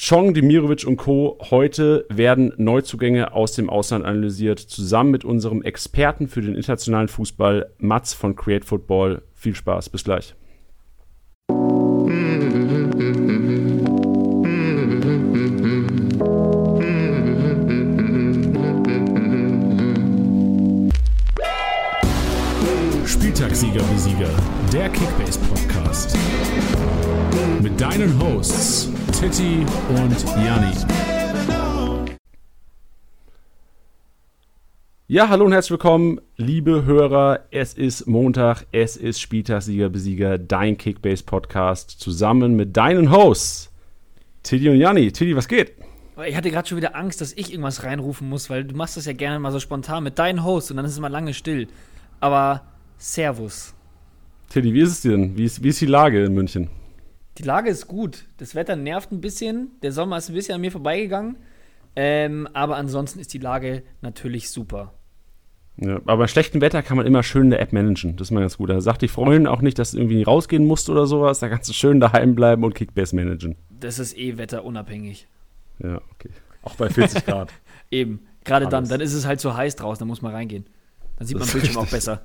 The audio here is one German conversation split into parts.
Chong, Demirovic und Co. Heute werden Neuzugänge aus dem Ausland analysiert, zusammen mit unserem Experten für den internationalen Fußball, Mats von Create Football. Viel Spaß, bis gleich. Spieltagssieger wie Sieger, der Kickbase Podcast. Mit deinen Hosts Titti und Janni. Ja, hallo und herzlich willkommen, liebe Hörer. Es ist Montag, es ist Spieltagssieger Besieger, dein Kickbase Podcast, zusammen mit deinen Hosts Titti und Janni. Titti, was geht? Ich hatte gerade schon wieder Angst, dass ich irgendwas reinrufen muss, weil du machst das ja gerne mal so spontan mit deinen Hosts und dann ist es mal lange still. Aber Servus. Titti, wie ist es denn? Wie ist, wie ist die Lage in München? Die Lage ist gut. Das Wetter nervt ein bisschen. Der Sommer ist ein bisschen an mir vorbeigegangen. Ähm, aber ansonsten ist die Lage natürlich super. Ja, aber bei schlechtem Wetter kann man immer schön in der App managen. Das ist mal ganz gut. Da sagt die Freundin auch nicht, dass du irgendwie rausgehen musst oder sowas. Da kannst du schön daheim bleiben und Kickbase managen. Das ist eh wetterunabhängig. Ja, okay. Auch bei 40 Grad. Eben. Gerade dann. Dann ist es halt so heiß draußen, dann muss man reingehen. Dann sieht man Bildschirm auch besser.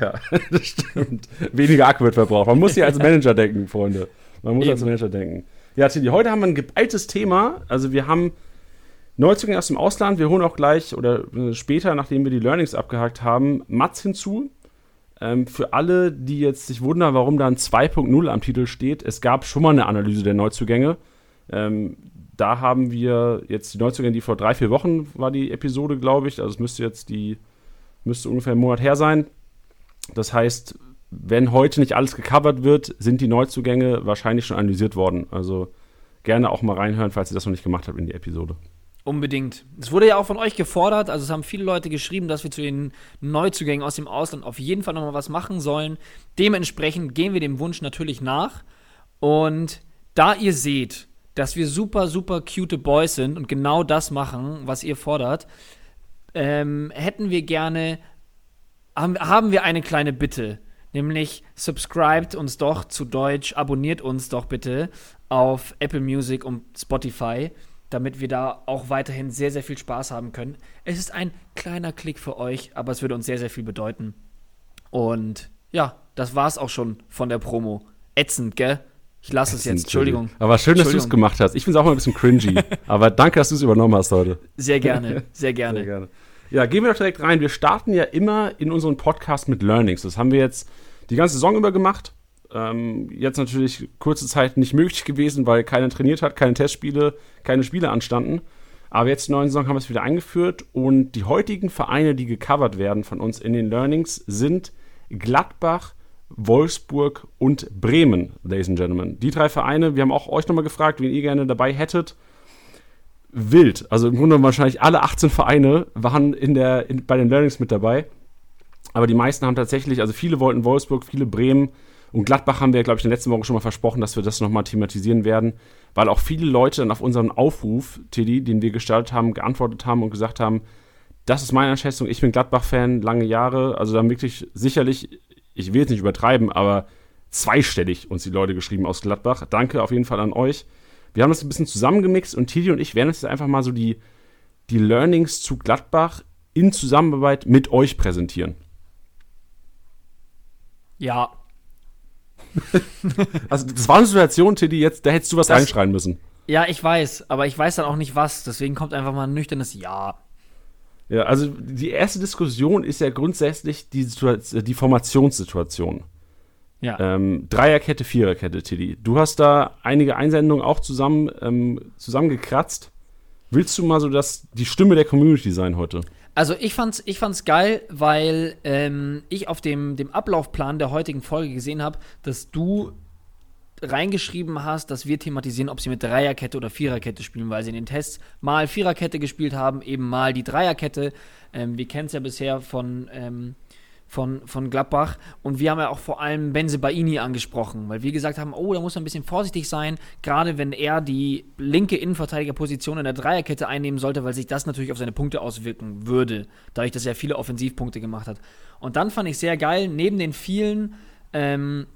Ja, das stimmt. Weniger Akku wird verbraucht. Man muss hier als Manager denken, Freunde. Man muss Eben. als Manager denken. Ja, Tilly, heute haben wir ein geballtes Thema. Also wir haben Neuzugänge aus dem Ausland. Wir holen auch gleich oder äh, später, nachdem wir die Learnings abgehakt haben, Mats hinzu. Ähm, für alle, die jetzt sich wundern, warum da ein 2.0 am Titel steht, es gab schon mal eine Analyse der Neuzugänge. Ähm, da haben wir jetzt die Neuzugänge, die vor drei, vier Wochen war die Episode, glaube ich. Also es müsste jetzt die, müsste ungefähr einen Monat her sein. Das heißt, wenn heute nicht alles gecovert wird, sind die Neuzugänge wahrscheinlich schon analysiert worden. Also gerne auch mal reinhören, falls ihr das noch nicht gemacht habt in die Episode. Unbedingt. Es wurde ja auch von euch gefordert, also es haben viele Leute geschrieben, dass wir zu den Neuzugängen aus dem Ausland auf jeden Fall nochmal was machen sollen. Dementsprechend gehen wir dem Wunsch natürlich nach. Und da ihr seht, dass wir super, super cute Boys sind und genau das machen, was ihr fordert, ähm, hätten wir gerne haben wir eine kleine Bitte. Nämlich subscribt uns doch zu Deutsch, abonniert uns doch bitte auf Apple Music und Spotify, damit wir da auch weiterhin sehr, sehr viel Spaß haben können. Es ist ein kleiner Klick für euch, aber es würde uns sehr, sehr viel bedeuten. Und ja, das war's auch schon von der Promo. Ätzend, gell? Ich lasse es jetzt, Entschuldigung. Aber schön, dass du es gemacht hast. Ich finde es auch mal ein bisschen cringy. aber danke, dass du es übernommen hast heute. Sehr gerne, sehr gerne. Sehr gerne. Ja, gehen wir doch direkt rein. Wir starten ja immer in unseren Podcast mit Learnings. Das haben wir jetzt die ganze Saison über gemacht. Ähm, jetzt natürlich kurze Zeit nicht möglich gewesen, weil keiner trainiert hat, keine Testspiele, keine Spiele anstanden. Aber jetzt in der neuen Saison haben wir es wieder eingeführt und die heutigen Vereine, die gecovert werden von uns in den Learnings, sind Gladbach, Wolfsburg und Bremen, Ladies and Gentlemen. Die drei Vereine, wir haben auch euch nochmal gefragt, wen ihr gerne dabei hättet wild. Also im Grunde wahrscheinlich alle 18 Vereine waren in der, in, bei den Learnings mit dabei. Aber die meisten haben tatsächlich, also viele wollten Wolfsburg, viele Bremen und Gladbach haben wir, glaube ich, in der letzten Woche schon mal versprochen, dass wir das nochmal thematisieren werden, weil auch viele Leute dann auf unseren Aufruf, Teddy, den wir gestartet haben, geantwortet haben und gesagt haben, das ist meine Einschätzung, ich bin Gladbach-Fan, lange Jahre, also dann wirklich sicherlich, ich will jetzt nicht übertreiben, aber zweistellig uns die Leute geschrieben aus Gladbach. Danke auf jeden Fall an euch. Wir haben das ein bisschen zusammengemixt und Titi und ich werden jetzt einfach mal so die, die Learnings zu Gladbach in Zusammenarbeit mit euch präsentieren. Ja. also, das war eine Situation, Titi, jetzt, da hättest du was das, reinschreien müssen. Ja, ich weiß, aber ich weiß dann auch nicht was. Deswegen kommt einfach mal ein nüchternes Ja. Ja, also die erste Diskussion ist ja grundsätzlich die, die Formationssituation. Ja. Ähm, Dreierkette, Viererkette, Tilly. Du hast da einige Einsendungen auch zusammen, ähm, zusammengekratzt. Willst du mal so das, die Stimme der Community sein heute? Also ich fand's, ich fand's geil, weil ähm, ich auf dem, dem Ablaufplan der heutigen Folge gesehen habe, dass du reingeschrieben hast, dass wir thematisieren, ob sie mit Dreierkette oder Viererkette spielen, weil sie in den Tests mal Viererkette gespielt haben, eben mal die Dreierkette. Ähm, wir kennen es ja bisher von ähm, von, von Gladbach. Und wir haben ja auch vor allem Benze Baini angesprochen, weil wir gesagt haben, oh, da muss man ein bisschen vorsichtig sein, gerade wenn er die linke Innenverteidigerposition in der Dreierkette einnehmen sollte, weil sich das natürlich auf seine Punkte auswirken würde, dadurch, dass er viele Offensivpunkte gemacht hat. Und dann fand ich sehr geil, neben den vielen, ähm,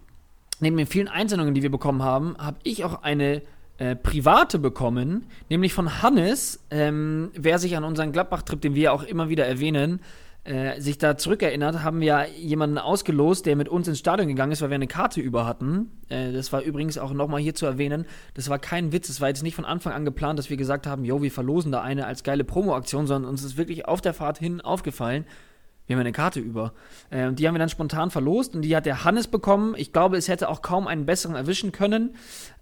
neben den vielen Einsendungen, die wir bekommen haben, habe ich auch eine äh, private bekommen, nämlich von Hannes, ähm, wer sich an unseren Gladbach-Trip, den wir auch immer wieder erwähnen, äh, sich da zurückerinnert, haben wir jemanden ausgelost, der mit uns ins Stadion gegangen ist, weil wir eine Karte über hatten. Äh, das war übrigens auch nochmal hier zu erwähnen. Das war kein Witz. Es war jetzt nicht von Anfang an geplant, dass wir gesagt haben, jo, wir verlosen da eine als geile Promo-Aktion, sondern uns ist wirklich auf der Fahrt hin aufgefallen. Wir haben eine Karte über. Äh, die haben wir dann spontan verlost und die hat der Hannes bekommen. Ich glaube, es hätte auch kaum einen besseren erwischen können.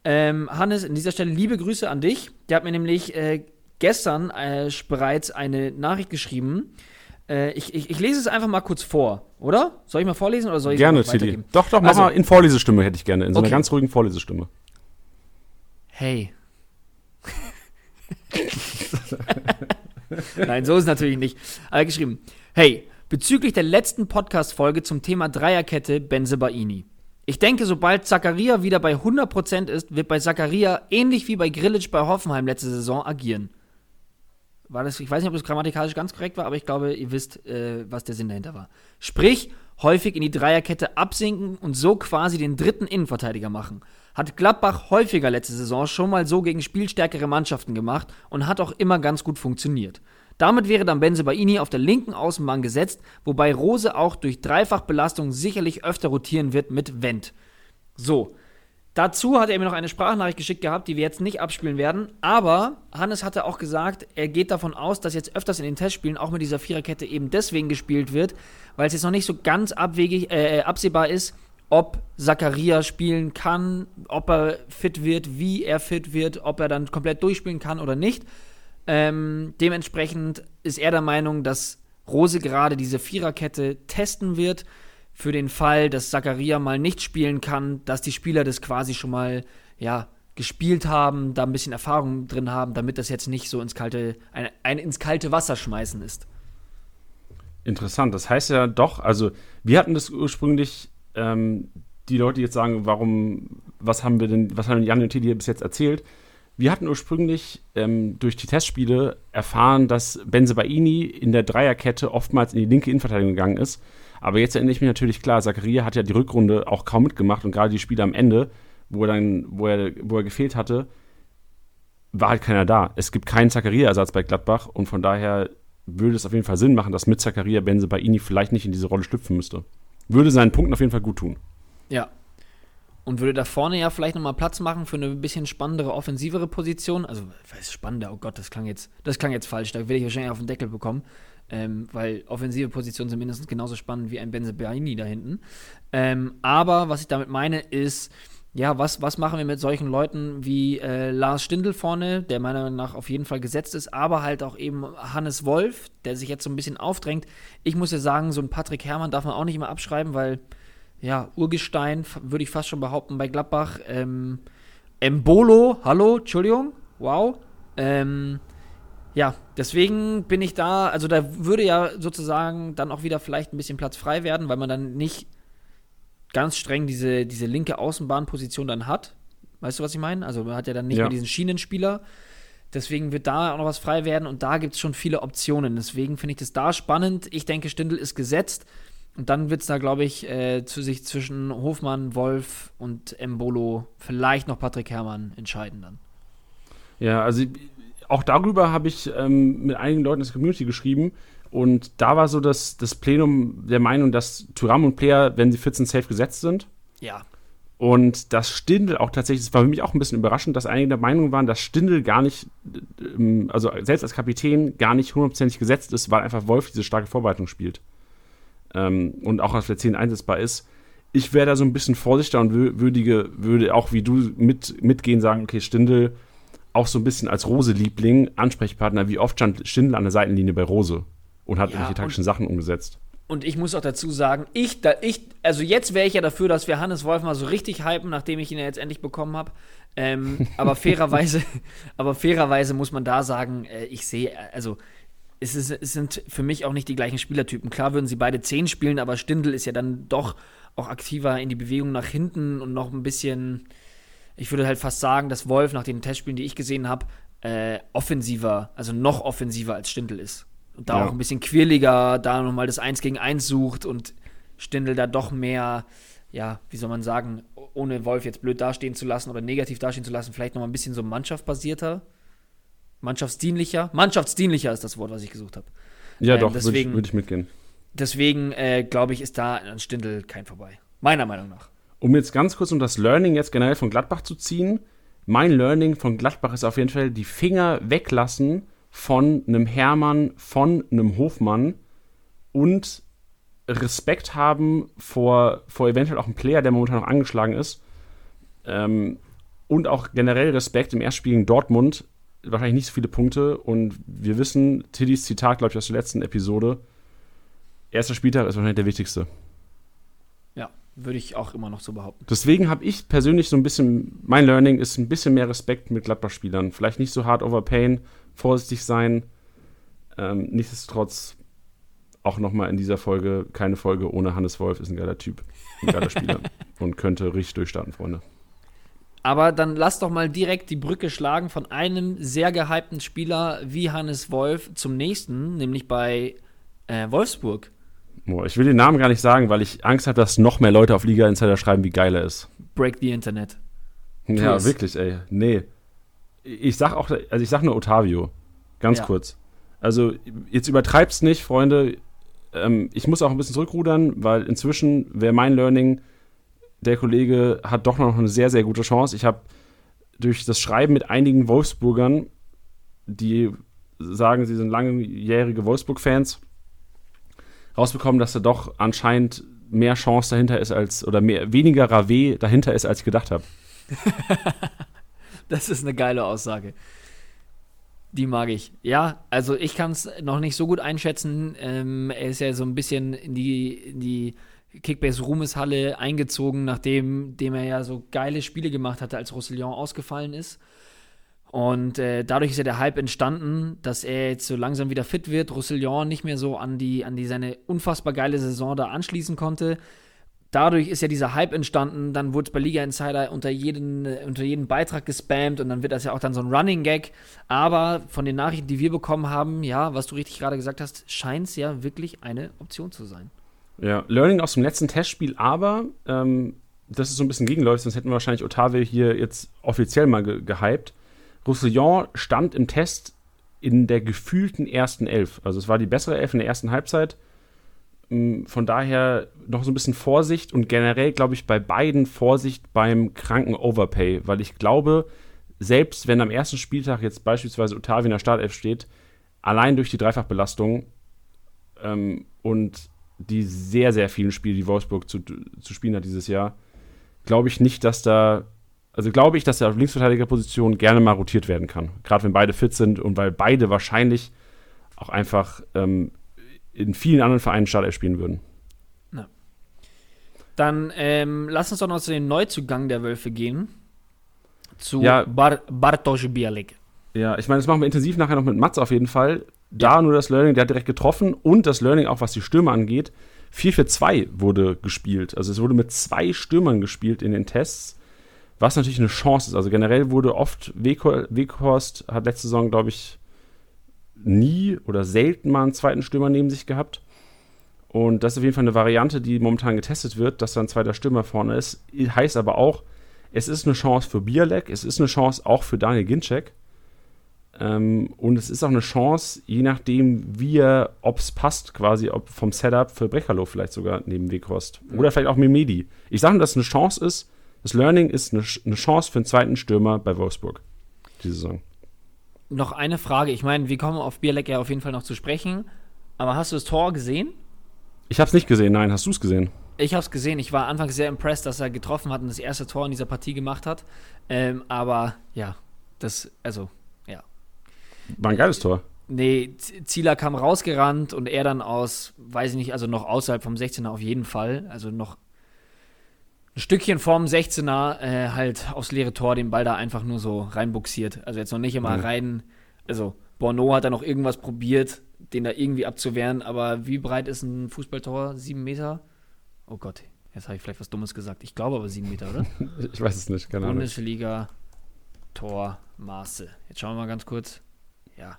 Ähm, Hannes, an dieser Stelle liebe Grüße an dich. Der hat mir nämlich äh, gestern äh, bereits eine Nachricht geschrieben äh, ich, ich, ich, lese es einfach mal kurz vor, oder? Soll ich mal vorlesen oder soll ich Gerne, Tilly. Doch, doch, mach also, mal in Vorlesestimme hätte ich gerne, in so okay. einer ganz ruhigen Vorlesestimme. Hey. Nein, so ist es natürlich nicht. Aber geschrieben. Hey, bezüglich der letzten Podcast-Folge zum Thema Dreierkette Benzebaini. Ich denke, sobald Zakaria wieder bei 100% ist, wird bei Zakaria ähnlich wie bei Grillitsch bei Hoffenheim letzte Saison agieren war das, ich weiß nicht, ob das grammatikalisch ganz korrekt war, aber ich glaube, ihr wisst, äh, was der Sinn dahinter war. Sprich, häufig in die Dreierkette absinken und so quasi den dritten Innenverteidiger machen. Hat Gladbach häufiger letzte Saison schon mal so gegen spielstärkere Mannschaften gemacht und hat auch immer ganz gut funktioniert. Damit wäre dann Benze Baini auf der linken Außenbahn gesetzt, wobei Rose auch durch Dreifachbelastung sicherlich öfter rotieren wird mit Wendt. So, Dazu hat er mir noch eine Sprachnachricht geschickt gehabt, die wir jetzt nicht abspielen werden. Aber Hannes hatte auch gesagt, er geht davon aus, dass jetzt öfters in den Testspielen auch mit dieser Viererkette eben deswegen gespielt wird, weil es jetzt noch nicht so ganz abwegig, äh, absehbar ist, ob Zakaria spielen kann, ob er fit wird, wie er fit wird, ob er dann komplett durchspielen kann oder nicht. Ähm, dementsprechend ist er der Meinung, dass Rose gerade diese Viererkette testen wird für den Fall, dass Zakaria mal nicht spielen kann, dass die Spieler das quasi schon mal, ja, gespielt haben, da ein bisschen Erfahrung drin haben, damit das jetzt nicht so ins kalte, ein, ein ins kalte Wasser schmeißen ist. Interessant. Das heißt ja doch, also wir hatten das ursprünglich, ähm, die Leute jetzt sagen, warum, was haben wir denn, was haben Jan und Tilly bis jetzt erzählt? Wir hatten ursprünglich ähm, durch die Testspiele erfahren, dass Benzebaini in der Dreierkette oftmals in die linke Innenverteidigung gegangen ist aber jetzt erinnere ich mich natürlich klar, Zakaria hat ja die Rückrunde auch kaum mitgemacht und gerade die Spiele am Ende, wo er dann, wo er, wo er gefehlt hatte, war halt keiner da. Es gibt keinen Zakaria-Ersatz bei Gladbach und von daher würde es auf jeden Fall Sinn machen, dass mit Zakaria Benze bei Ini vielleicht nicht in diese Rolle schlüpfen müsste. Würde seinen Punkten auf jeden Fall gut tun. Ja. Und würde da vorne ja vielleicht nochmal Platz machen für eine bisschen spannendere, offensivere Position. Also, was ist spannender? Oh Gott, das klang jetzt, das klang jetzt falsch. Da will ich wahrscheinlich auf den Deckel bekommen ähm, weil offensive Positionen sind mindestens genauso spannend wie ein Benze Benzebaini da hinten. Ähm, aber was ich damit meine, ist, ja, was, was machen wir mit solchen Leuten wie äh, Lars Stindl vorne, der meiner Meinung nach auf jeden Fall gesetzt ist, aber halt auch eben Hannes Wolf, der sich jetzt so ein bisschen aufdrängt. Ich muss ja sagen, so ein Patrick Herrmann darf man auch nicht immer abschreiben, weil, ja, Urgestein, würde ich fast schon behaupten, bei Gladbach. Ähm, Embolo, hallo, Entschuldigung, wow. Ähm, ja, deswegen bin ich da, also da würde ja sozusagen dann auch wieder vielleicht ein bisschen Platz frei werden, weil man dann nicht ganz streng diese, diese linke Außenbahnposition dann hat. Weißt du, was ich meine? Also man hat ja dann nicht ja. mehr diesen Schienenspieler. Deswegen wird da auch noch was frei werden und da gibt es schon viele Optionen. Deswegen finde ich das da spannend. Ich denke, Stindl ist gesetzt. Und dann wird es da, glaube ich, äh, zu sich zwischen Hofmann, Wolf und Embolo, vielleicht noch Patrick Herrmann entscheiden dann. Ja, also auch darüber habe ich ähm, mit einigen Leuten in der Community geschrieben. Und da war so das, das Plenum der Meinung, dass Thuram und Player, wenn sie 14 safe gesetzt sind. Ja. Und dass Stindel auch tatsächlich, das war für mich auch ein bisschen überraschend, dass einige der Meinung waren, dass Stindel gar nicht, ähm, also selbst als Kapitän, gar nicht hundertprozentig gesetzt ist, weil einfach Wolf diese starke Vorbereitung spielt. Ähm, und auch auf der 10 einsetzbar ist. Ich wäre da so ein bisschen vorsichtiger und würdige, würde auch wie du mit, mitgehen, sagen, okay, Stindel auch so ein bisschen als Rose-Liebling, Ansprechpartner, wie oft stand Schindler an der Seitenlinie bei Rose und hat ja, irgendwelche taktischen Sachen umgesetzt. Und ich muss auch dazu sagen, ich, da, ich also jetzt wäre ich ja dafür, dass wir Hannes Wolf mal so richtig hypen, nachdem ich ihn ja jetzt endlich bekommen habe. Ähm, aber fairerweise, aber fairerweise muss man da sagen, äh, ich sehe, also es, ist, es sind für mich auch nicht die gleichen Spielertypen. Klar würden sie beide 10 spielen, aber Stindl ist ja dann doch auch aktiver in die Bewegung nach hinten und noch ein bisschen, ich würde halt fast sagen, dass Wolf nach den Testspielen, die ich gesehen habe, äh, offensiver, also noch offensiver als Stindl ist. Und da ja. auch ein bisschen quirliger, da nochmal das 1 gegen 1 sucht und Stindl da doch mehr, ja, wie soll man sagen, ohne Wolf jetzt blöd dastehen zu lassen oder negativ dastehen zu lassen, vielleicht nochmal ein bisschen so mannschaftsbasierter, mannschaftsdienlicher. Mannschaftsdienlicher ist das Wort, was ich gesucht habe. Ja, Ähm, doch, würde ich, deswegen- würd ich mitgehen. Deswegen äh, glaube ich, ist da an Stindl kein vorbei. Meiner Meinung nach. Um jetzt ganz kurz um das Learning jetzt generell von Gladbach zu ziehen. Mein Learning von Gladbach ist auf jeden Fall die Finger weglassen von einem Hermann, von einem Hofmann und Respekt haben vor, vor eventuell auch einem Player, der momentan noch angeschlagen ist. Ähm, und auch generell Respekt im Erstspiel gegen Dortmund. Wahrscheinlich nicht so viele Punkte. Und wir wissen, Tiddys Zitat, glaube ich, aus der letzten Episode. Erster Spieltag ist wahrscheinlich der wichtigste. Würde ich auch immer noch so behaupten. Deswegen habe ich persönlich so ein bisschen, mein Learning ist ein bisschen mehr Respekt mit Gladbach-Spielern. Vielleicht nicht so hard overpayen, vorsichtig sein. Ähm, nichtsdestotrotz auch nochmal in dieser Folge, keine Folge ohne Hannes Wolf, ist ein geiler Typ, ein geiler Spieler und könnte richtig durchstarten, Freunde. Aber dann lass doch mal direkt die Brücke schlagen von einem sehr gehypten Spieler wie Hannes Wolf zum nächsten, nämlich bei äh, Wolfsburg. Ich will den Namen gar nicht sagen, weil ich Angst habe, dass noch mehr Leute auf Liga Insider schreiben, wie geil er ist. Break the Internet. Ja, es. wirklich, ey. Nee. Ich sag auch, also ich sag nur Otavio. Ganz Ja. kurz. Also, jetzt übertreib's nicht, Freunde. Ähm, ich muss auch ein bisschen zurückrudern, weil inzwischen wäre mein Learning, der Kollege hat doch noch eine sehr, sehr gute Chance. Ich habe durch das Schreiben mit einigen Wolfsburgern, die sagen, sie sind langjährige Wolfsburg-Fans, rausbekommen, dass da doch anscheinend mehr Chance dahinter ist als, oder mehr, weniger Rave dahinter ist, als ich gedacht habe. Das ist eine geile Aussage. Die mag ich. Ja, also ich kann es noch nicht so gut einschätzen. Ähm, er ist ja so ein bisschen in die, in die Kickbase-Ruhmeshalle eingezogen, nachdem dem er ja so geile Spiele gemacht hatte, als Roussillon ausgefallen ist. Und äh, dadurch ist ja der Hype entstanden, dass er jetzt so langsam wieder fit wird, Roussillon nicht mehr so an die, an die seine unfassbar geile Saison da anschließen konnte. Dadurch ist ja dieser Hype entstanden, dann wurde es bei Liga Insider unter jeden, äh, unter jeden Beitrag gespammt und dann wird das ja auch dann so ein Running Gag. Aber von den Nachrichten, die wir bekommen haben, ja, was du richtig gerade gesagt hast, scheint es ja wirklich eine Option zu sein. Ja, Learning aus dem letzten Testspiel, aber ähm, das ist so ein bisschen gegenläufig, sonst hätten wir wahrscheinlich Otave hier jetzt offiziell mal ge gehypt. Roussillon stand im Test in der gefühlten ersten Elf. Also es war die bessere Elf in der ersten Halbzeit. Mm, Von daher noch so ein bisschen Vorsicht und generell glaube ich bei beiden Vorsicht beim kranken Overpay, weil ich glaube, selbst wenn am ersten Spieltag jetzt beispielsweise Otavio in der Startelf steht, allein durch die Dreifachbelastung ähm, und die sehr, sehr vielen Spiele, die Wolfsburg zu, zu spielen hat dieses Jahr, glaube ich nicht, dass da, also glaube ich, dass er auf Linksverteidigerposition gerne mal rotiert werden kann. Gerade wenn beide fit sind und weil beide wahrscheinlich auch einfach ähm, in vielen anderen Vereinen Startelf spielen würden. Dann ähm, lass uns doch noch zu dem Neuzugang der Wölfe gehen. Zu Ja. Bar Bartosz Bialik. Ja, ich meine, das machen wir intensiv nachher noch mit Mats auf jeden Fall. Da nur das Learning, der hat direkt getroffen und das Learning auch, was die Stürmer angeht. 4 für 2 wurde gespielt. Also es wurde mit zwei Stürmern gespielt in den Tests, was natürlich eine Chance ist. Also generell wurde oft, Weghor- Weghorst hat letzte Saison, glaube ich, nie oder selten mal einen zweiten Stürmer neben sich gehabt. Und das ist auf jeden Fall eine Variante, die momentan getestet wird, dass da ein zweiter Stürmer vorne ist. Heißt aber auch, es ist eine Chance für Bialek, es ist eine Chance auch für Daniel Ginczek. Ähm, und es ist auch eine Chance, je nachdem, wie er, ob es passt, quasi, ob vom Setup für Brecherloh vielleicht sogar neben Weghorst. Oder vielleicht auch Memedi. Ich sage nur, dass es eine Chance ist. Das Learning ist eine, eine Chance für einen zweiten Stürmer bei Wolfsburg. Die Saison. Noch eine Frage. Ich meine, wir kommen auf Bialik ja auf jeden Fall noch zu sprechen. Aber hast du das Tor gesehen? Ich habe es nicht gesehen, nein. Hast du es gesehen? Ich habe es gesehen. Ich war anfangs sehr impressed, dass er getroffen hat und das erste Tor in dieser Partie gemacht hat. Ähm, aber ja, das, also, ja. War ein geiles Tor. Nee, Zieler kam rausgerannt und er dann aus, weiß ich nicht, also noch außerhalb vom 16er auf jeden Fall. Also noch ein Stückchen vorm 16er äh, halt aufs leere Tor den Ball da einfach nur so reinbuxiert. Also jetzt noch nicht immer Mhm. rein. Also Bono hat da noch irgendwas probiert, den da irgendwie abzuwehren. Aber wie breit ist ein Fußballtor? Sieben Meter? Oh Gott, jetzt habe ich vielleicht was Dummes gesagt. Ich glaube aber sieben Meter, oder? Ich weiß es nicht, keine Ahnung. Bundesliga Tormaße. Jetzt schauen wir mal ganz kurz. Ja.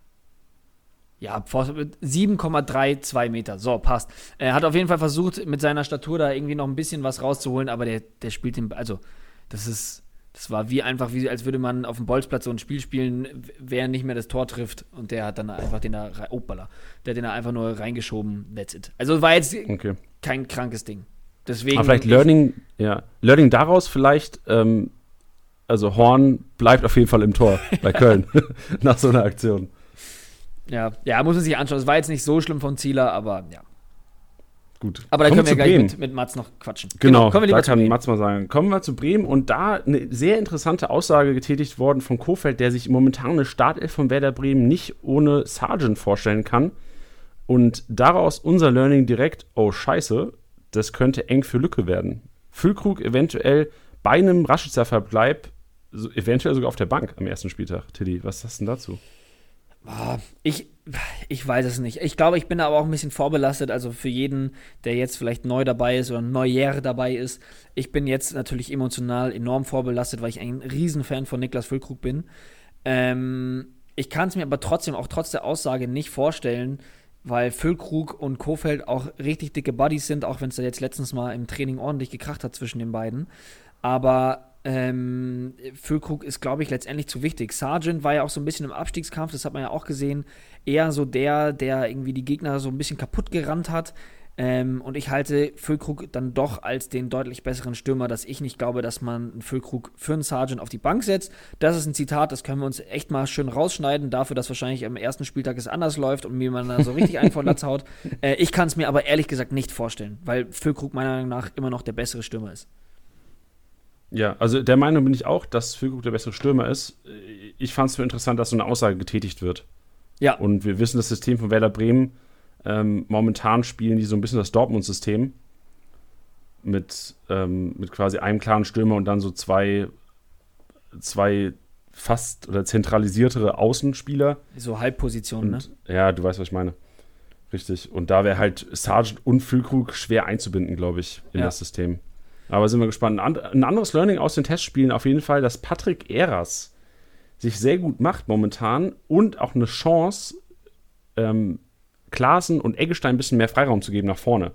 Ja, vor- 7,32 Meter. So, passt. Er hat auf jeden Fall versucht, mit seiner Statur da irgendwie noch ein bisschen was rauszuholen, aber der, der spielt den, also das ist, das war wie einfach, wie als würde man auf dem Bolzplatz so ein Spiel spielen, wer nicht mehr das Tor trifft und der hat dann einfach den da, opala, der hat den da einfach nur reingeschoben, that's it. Also war jetzt Okay. kein krankes Ding. Deswegen. Aber vielleicht Learning, ja, Learning daraus vielleicht, ähm, also Horn bleibt auf jeden Fall im Tor bei Köln nach so einer Aktion. Ja, ja, muss man sich anschauen. Es war jetzt nicht so schlimm von Zieler, aber ja. Gut. Aber da Kommen können wir gleich Bremen. mit, mit Mats noch quatschen. Genau, kommen wir da kann. Mats mal sagen. Kommen wir zu Bremen und da eine sehr interessante Aussage getätigt worden von Kofeld, der sich momentan eine Startelf von Werder Bremen nicht ohne Sargent vorstellen kann. Und daraus unser Learning direkt, oh scheiße, das könnte eng für Lücke werden. Füllkrug eventuell bei einem Raschitzer Verbleib, so, eventuell sogar auf der Bank am ersten Spieltag. Tilly, was hast du denn dazu? Ah, Ich, ich weiß es nicht. Ich glaube, ich bin aber auch ein bisschen vorbelastet. Also für jeden, der jetzt vielleicht neu dabei ist oder neuer dabei ist. Ich bin jetzt natürlich emotional enorm vorbelastet, weil ich ein Riesenfan von Niklas Füllkrug bin. Ähm, ich kann es mir aber trotzdem, auch trotz der Aussage, nicht vorstellen, weil Füllkrug und Kofeld auch richtig dicke Buddies sind, auch wenn es da jetzt letztens mal im Training ordentlich gekracht hat zwischen den beiden. Aber ähm, Füllkrug ist, glaube ich, letztendlich zu wichtig. Sargent war ja auch so ein bisschen im Abstiegskampf, das hat man ja auch gesehen. Eher so der, der irgendwie die Gegner so ein bisschen kaputt gerannt hat. Ähm, und ich halte Füllkrug dann doch als den deutlich besseren Stürmer, dass ich nicht glaube, dass man einen Füllkrug für einen Sargent auf die Bank setzt. Das ist ein Zitat, das können wir uns echt mal schön rausschneiden, dafür, dass wahrscheinlich am ersten Spieltag es anders läuft und mir man da so richtig einen von Latz haut. Äh, ich kann es mir aber ehrlich gesagt nicht vorstellen, weil Füllkrug meiner Meinung nach immer noch der bessere Stürmer ist. Ja, also der Meinung bin ich auch, dass Füllkrug der bessere Stürmer ist. Ich fand es nur interessant, dass so eine Aussage getätigt wird. Ja, Und wir wissen, das System von Werder Bremen, ähm, momentan spielen die so ein bisschen das Dortmund-System. Mit, ähm, mit quasi einem klaren Stürmer und dann so zwei, zwei fast oder zentralisiertere Außenspieler. so Halbposition, ne? Ja, du weißt, was ich meine. Richtig. Und da wäre halt Sargent und Füllkrug schwer einzubinden, glaube ich, in Ja. das System. Aber sind wir gespannt. Ein, and ein anderes Learning aus den Testspielen auf jeden Fall, dass Patrick Eras sich sehr gut macht momentan und auch eine Chance, ähm, Klaassen und Eggestein ein bisschen mehr Freiraum zu geben nach vorne.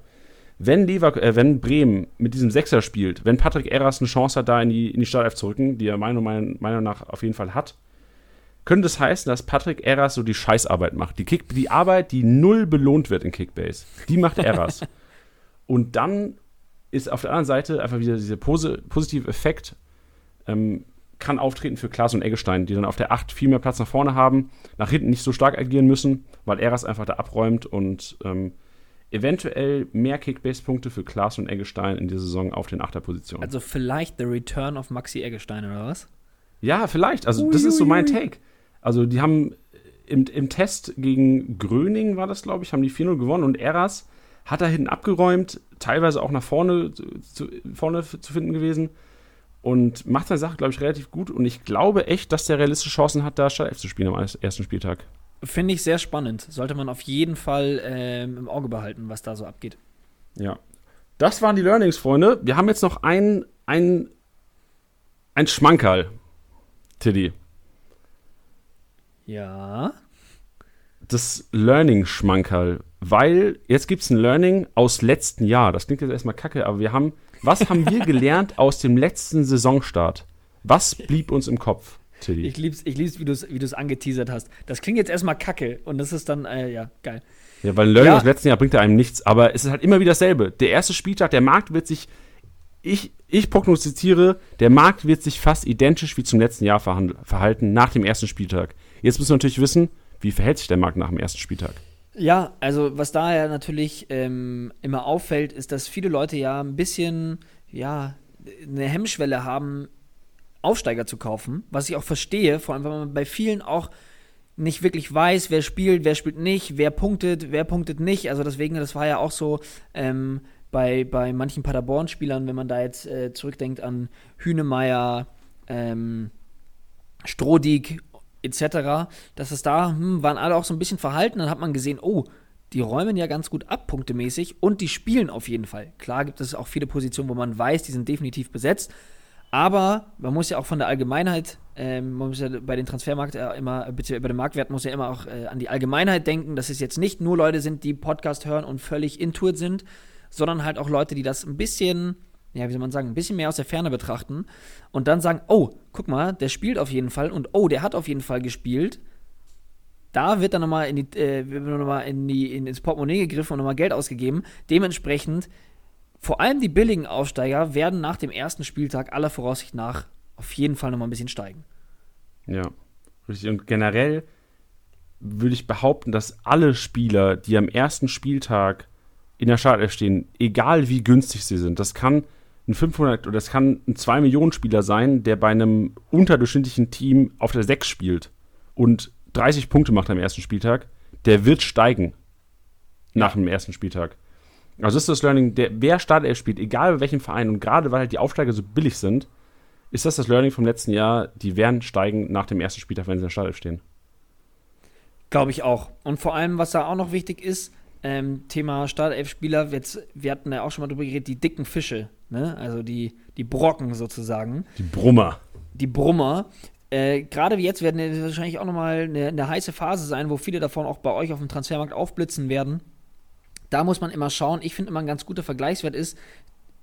Wenn, Lever äh, wenn Bremen mit diesem Sechser spielt, wenn Patrick Eras eine Chance hat, da in die, in die Startelf zu rücken, die er meiner Meinung Meinung nach auf jeden Fall hat, könnte es heißen, dass Patrick Eras so die Scheißarbeit macht. Die, Kick, die Arbeit, die null belohnt wird in Kickbase. Die macht Eras. und dann ist auf der anderen Seite einfach wieder dieser posi positive Effekt, ähm, kann auftreten für Klaas und Eggestein, die dann auf der 8 viel mehr Platz nach vorne haben, nach hinten nicht so stark agieren müssen, weil Eras einfach da abräumt und ähm, eventuell mehr Kickbase-Punkte für Klaas und Eggestein in dieser Saison auf den Achterpositionen. Also vielleicht the return of Maxi Eggestein oder was? Ja, vielleicht. Also, das ist so mein Take. Also, die haben im, im Test gegen Gröning, war das, glaube ich, haben die 4-0 gewonnen und Eras hat da hinten abgeräumt, teilweise auch nach vorne zu, vorne zu finden gewesen und macht seine Sache, glaube ich, relativ gut. Und ich glaube echt, dass der realistische Chancen hat, da Startelf zu spielen am erst- ersten Spieltag. Finde ich sehr spannend. Sollte man auf jeden Fall ähm, im Auge behalten, was da so abgeht. Ja. Das waren die Learnings, Freunde. Wir haben jetzt noch ein, ein, ein Schmankerl, Tiddy. Ja. Das Learning-Schmankerl, weil jetzt gibt es ein Learning aus letzten Jahr. Das klingt jetzt erstmal kacke, aber wir haben, was haben wir gelernt aus dem letzten Saisonstart? Was blieb uns im Kopf, Tilly? Ich lieb's, ich lieb's wie du es wie du's angeteasert hast. Das klingt jetzt erstmal kacke und das ist dann, äh, ja, geil. Ja, weil ein Learning Ja. aus dem letzten Jahr bringt ja einem nichts, aber es ist halt immer wieder dasselbe. Der erste Spieltag, der Markt wird sich, ich, ich prognostiziere, der Markt wird sich fast identisch wie zum letzten Jahr verhalten nach dem ersten Spieltag. Jetzt müssen wir natürlich wissen, wie verhält sich der Markt nach dem ersten Spieltag. Ja, also was da ja natürlich ähm, immer auffällt, ist, dass viele Leute ja ein bisschen, ja, eine Hemmschwelle haben, Aufsteiger zu kaufen, was ich auch verstehe, vor allem, weil man bei vielen auch nicht wirklich weiß, wer spielt, wer spielt nicht, wer punktet, wer punktet nicht. Also deswegen, das war ja auch so ähm, bei, bei manchen Paderborn-Spielern, wenn man da jetzt äh, zurückdenkt an Hünemeyer, ähm, Strodig etc., dass es da, hm, waren alle auch so ein bisschen verhalten, dann hat man gesehen, oh, die räumen ja ganz gut ab, punktemäßig, und die spielen auf jeden Fall. Klar gibt es auch viele Positionen, wo man weiß, die sind definitiv besetzt, aber man muss ja auch von der Allgemeinheit, ähm, man muss ja bei den Transfermarkt ja immer, beziehungsweise bei dem Marktwert muss ja immer auch äh, an die Allgemeinheit denken, dass es jetzt nicht nur Leute sind, die Podcast hören und völlig intuit sind, sondern halt auch Leute, die das ein bisschen ja, wie soll man sagen, ein bisschen mehr aus der Ferne betrachten und dann sagen, oh, guck mal, der spielt auf jeden Fall und oh, der hat auf jeden Fall gespielt. Da wird dann nochmal in die, äh, noch in die, in, ins Portemonnaie gegriffen und nochmal Geld ausgegeben. Dementsprechend, vor allem die billigen Aufsteiger werden nach dem ersten Spieltag aller Voraussicht nach auf jeden Fall nochmal ein bisschen steigen. Ja, richtig. Und generell würde ich behaupten, dass alle Spieler, die am ersten Spieltag in der Startelf stehen, egal wie günstig sie sind, das kann ein 500 oder das kann ein 2 Millionen Spieler sein, der bei einem unterdurchschnittlichen Team auf der 6 spielt und 30 Punkte macht am ersten Spieltag, der wird steigen nach dem ersten Spieltag. Also ist das Learning, der, wer Startelf spielt, egal bei welchem Verein und gerade weil halt die Aufsteiger so billig sind, ist das das Learning vom letzten Jahr, die werden steigen nach dem ersten Spieltag, wenn sie in der Startelf stehen. Glaube ich auch. Und vor allem, was da auch noch wichtig ist, ähm, Thema Startelf-Spieler, wir hatten ja auch schon mal drüber geredet, die dicken Fische, ne? also die, die Brocken sozusagen. Die Brummer. Die Brummer. Äh, Gerade wie jetzt werden ja wahrscheinlich auch nochmal eine, eine heiße Phase sein, wo viele davon auch bei euch auf dem Transfermarkt aufblitzen werden. Da muss man immer schauen. Ich finde immer ein ganz guter Vergleichswert ist,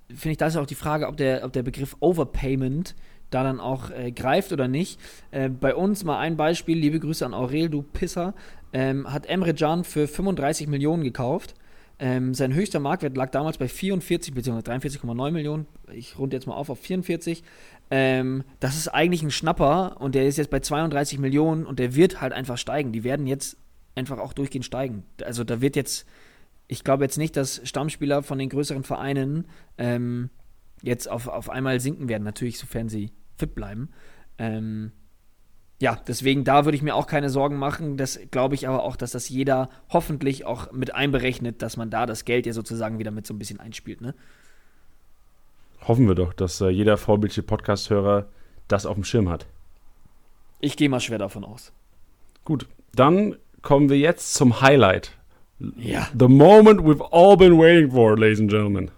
finde ich, da ist auch die Frage, ob der, ob der Begriff Overpayment da dann auch äh, greift oder nicht. Äh, bei uns mal ein Beispiel, liebe Grüße an Aurel, du Pisser, ähm, hat Emre Can für 35 Millionen gekauft. Ähm, sein höchster Marktwert lag damals bei 44 bzw. 43,9 Millionen. Ich runde jetzt mal auf auf 44. Ähm, das ist eigentlich ein Schnapper und der ist jetzt bei 32 Millionen und der wird halt einfach steigen. Die werden jetzt einfach auch durchgehend steigen. Also da wird jetzt, ich glaube jetzt nicht, dass Stammspieler von den größeren Vereinen ähm, jetzt auf, auf einmal sinken werden. Natürlich, sofern sie fit bleiben. Ähm, ja, deswegen da würde ich mir auch keine Sorgen machen. Das glaube ich aber auch, dass das jeder hoffentlich auch mit einberechnet, dass man da das Geld ja sozusagen wieder mit so ein bisschen einspielt. Ne? Hoffen wir doch, dass äh, jeder vorbildliche Podcast-Hörer das auf dem Schirm hat. Ich gehe mal schwer davon aus. Gut, dann kommen wir jetzt zum Highlight. Ja. The moment we've all been waiting for, ladies and gentlemen.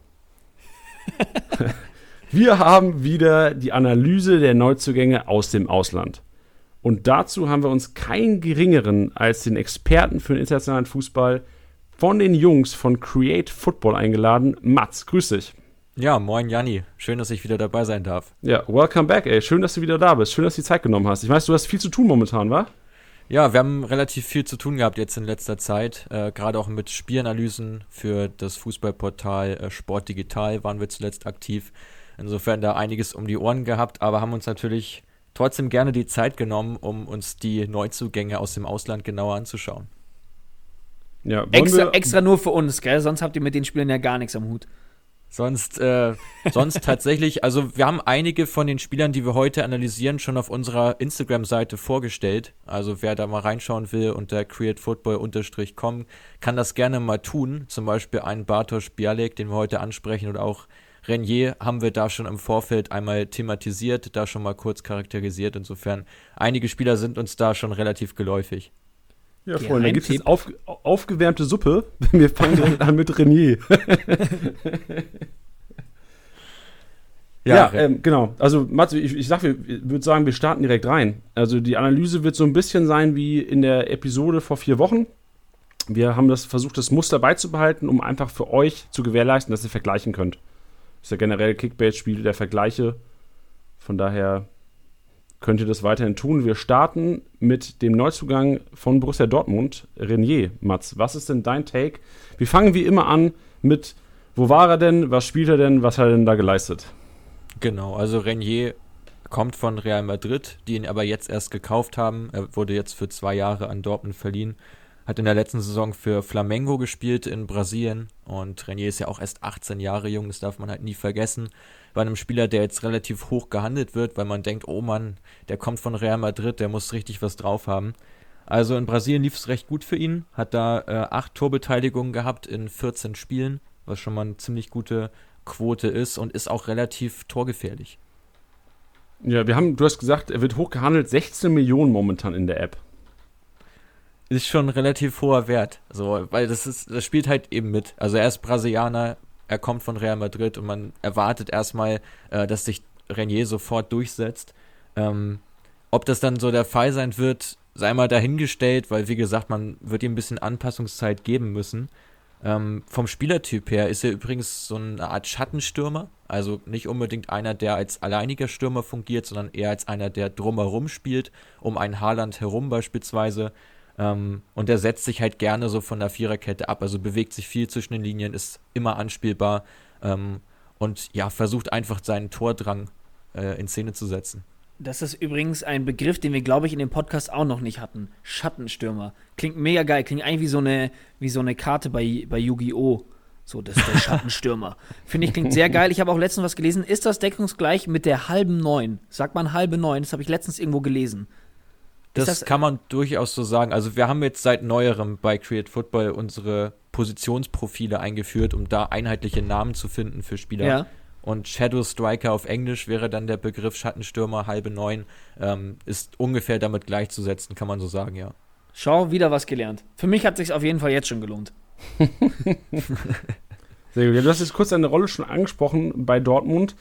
wir haben wieder die Analyse der Neuzugänge aus dem Ausland. Und dazu haben wir uns keinen geringeren als den Experten für den internationalen Fußball von den Jungs von Create Football eingeladen. Mats, grüß dich. Ja, moin Janni. Schön, dass ich wieder dabei sein darf. Ja, welcome back, ey. Schön, dass du wieder da bist. Schön, dass du die Zeit genommen hast. Ich weiß, du hast viel zu tun momentan, wa? Ja, wir haben relativ viel zu tun gehabt jetzt in letzter Zeit. Äh, Gerade auch mit Spielanalysen für das Fußballportal äh, Sport Digital waren wir zuletzt aktiv. Insofern da einiges um die Ohren gehabt, aber haben uns natürlich trotzdem gerne die Zeit genommen, um uns die Neuzugänge aus dem Ausland genauer anzuschauen. Ja, extra, extra nur für uns, gell? Sonst habt ihr mit den Spielen ja gar nichts am Hut. Sonst, äh, sonst tatsächlich, also wir haben einige von den Spielern, die wir heute analysieren, schon auf unserer Instagram-Seite vorgestellt. Also wer da mal reinschauen will unter createfootball-com, kann das gerne mal tun. Zum Beispiel einen Bartosz Bialek, den wir heute ansprechen, oder auch Renier haben wir da schon im Vorfeld einmal thematisiert, da schon mal kurz charakterisiert. Insofern, einige Spieler sind uns da schon relativ geläufig. Ja, Freunde, da gibt es jetzt auf, aufgewärmte Suppe. Wir fangen direkt an mit Renier. ja, ja ähm, genau. Also, Mats, ich, ich, sag, ich würde sagen, wir starten direkt rein. Also, die Analyse wird so ein bisschen sein wie in der Episode vor vier Wochen. Wir haben das versucht, das Muster beizubehalten, um einfach für euch zu gewährleisten, dass ihr vergleichen könnt. Ist ja generell Kickbase-Spiel der Vergleiche. Von daher könnt ihr das weiterhin tun. Wir starten mit dem Neuzugang von Borussia Dortmund, Renier. Mats, was ist denn dein Take? Wir fangen wie immer an mit, wo war er denn, was spielt er denn, was hat er denn da geleistet? Genau, also Renier kommt von Real Madrid, die ihn aber jetzt erst gekauft haben. Er wurde jetzt für zwei Jahre an Dortmund verliehen. Hat in der letzten Saison für Flamengo gespielt in Brasilien und Renier ist ja auch erst 18 Jahre jung, das darf man halt nie vergessen. Bei einem Spieler, der jetzt relativ hoch gehandelt wird, weil man denkt, oh Mann, der kommt von Real Madrid, der muss richtig was drauf haben. Also in Brasilien lief es recht gut für ihn, hat da äh, acht Torbeteiligungen gehabt in 14 Spielen, was schon mal eine ziemlich gute Quote ist und ist auch relativ torgefährlich. Ja, wir haben, du hast gesagt, er wird hoch gehandelt, 16 Millionen momentan in der App ist schon relativ hoher Wert. So, weil das ist, das spielt halt eben mit. Also er ist Brasilianer, er kommt von Real Madrid und man erwartet erstmal, äh, dass sich Renier sofort durchsetzt. Ähm, ob das dann so der Fall sein wird, sei mal dahingestellt, weil wie gesagt, man wird ihm ein bisschen Anpassungszeit geben müssen. Ähm, vom Spielertyp her ist er übrigens so eine Art Schattenstürmer. Also nicht unbedingt einer, der als alleiniger Stürmer fungiert, sondern eher als einer, der drumherum spielt, um ein Haaland herum beispielsweise. Ähm, und er setzt sich halt gerne so von der Viererkette ab. Also bewegt sich viel zwischen den Linien, ist immer anspielbar ähm, und ja, versucht einfach seinen Tordrang äh, in Szene zu setzen. Das ist übrigens ein Begriff, den wir, glaube ich, in dem Podcast auch noch nicht hatten. Schattenstürmer. Klingt mega geil. Klingt eigentlich wie so eine, wie so eine Karte bei, bei Yu-Gi-Oh! So, das ist der Schattenstürmer. Finde ich, klingt sehr geil. Ich habe auch letztens was gelesen. Ist das deckungsgleich mit der halben Neun? Sagt man halbe Neun? Das habe ich letztens irgendwo gelesen. Das, das, kann man durchaus so sagen. Also wir haben jetzt seit neuerem bei Create Football unsere Positionsprofile eingeführt, um da einheitliche Namen zu finden für Spieler. Ja. Und Shadow Striker auf Englisch wäre dann der Begriff Schattenstürmer, halbe neun, ähm, ist ungefähr damit gleichzusetzen, kann man so sagen, ja. Schau, wieder was gelernt. Für mich hat sich auf jeden Fall jetzt schon gelohnt. Sehr gut. Ja, du hast jetzt kurz deine Rolle schon angesprochen bei Dortmund.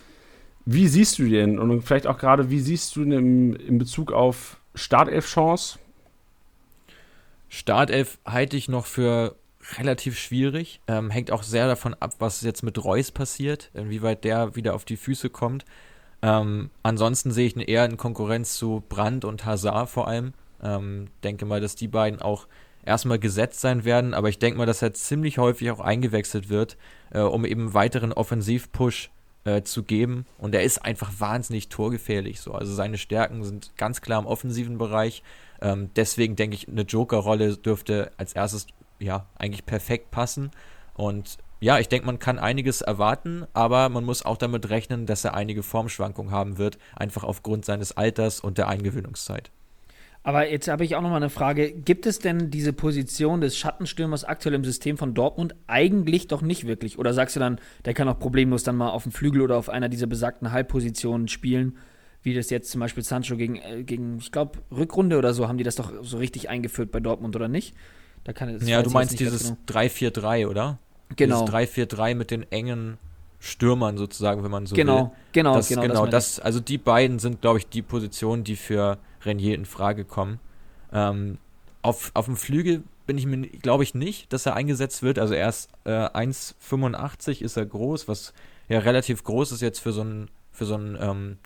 Wie siehst du den? Und vielleicht auch gerade, wie siehst du den in Bezug auf Startelf-Chance? Startelf halte ich noch für relativ schwierig. Ähm, hängt auch sehr davon ab, was jetzt mit Reus passiert, inwieweit der wieder auf die Füße kommt. Ähm, ansonsten sehe ich ihn eher in Konkurrenz zu Brandt und Hazard vor allem. Ähm, denke mal, dass die beiden auch erstmal gesetzt sein werden, aber ich denke mal, dass er ziemlich häufig auch eingewechselt wird, äh, um eben weiteren Offensivpush äh, zu geben. Und er ist einfach wahnsinnig torgefährlich. So. Also seine Stärken sind ganz klar im offensiven Bereich. Ähm, deswegen denke ich, eine Joker-Rolle dürfte als erstes ja, eigentlich perfekt passen. Und ja, ich denke, man kann einiges erwarten, aber man muss auch damit rechnen, dass er einige Formschwankungen haben wird, einfach aufgrund seines Alters und der Eingewöhnungszeit. Aber jetzt habe ich auch noch mal eine Frage. Gibt es denn diese Position des Schattenstürmers aktuell im System von Dortmund eigentlich doch nicht wirklich? Oder sagst du dann, der kann auch problemlos dann mal auf dem Flügel oder auf einer dieser besagten Halbpositionen spielen? Wie das jetzt zum Beispiel Sancho gegen, äh, gegen ich glaube, Rückrunde oder so, haben die das doch so richtig eingeführt bei Dortmund oder nicht? Da kann, ja, du meinst dieses genau. 3-4-3, oder? Genau. Dieses 3-4-3 mit den engen Stürmern sozusagen, wenn man so genau, will. Genau, das, genau. Genau, das, also die beiden sind, glaube ich, die Positionen, die für Renier in Frage kommen. Ähm, auf, auf dem Flügel bin ich mir, glaube ich, nicht, dass er eingesetzt wird. Also erst äh, 1,85 ist er groß, was ja relativ groß ist jetzt für so einen für so einen ähm,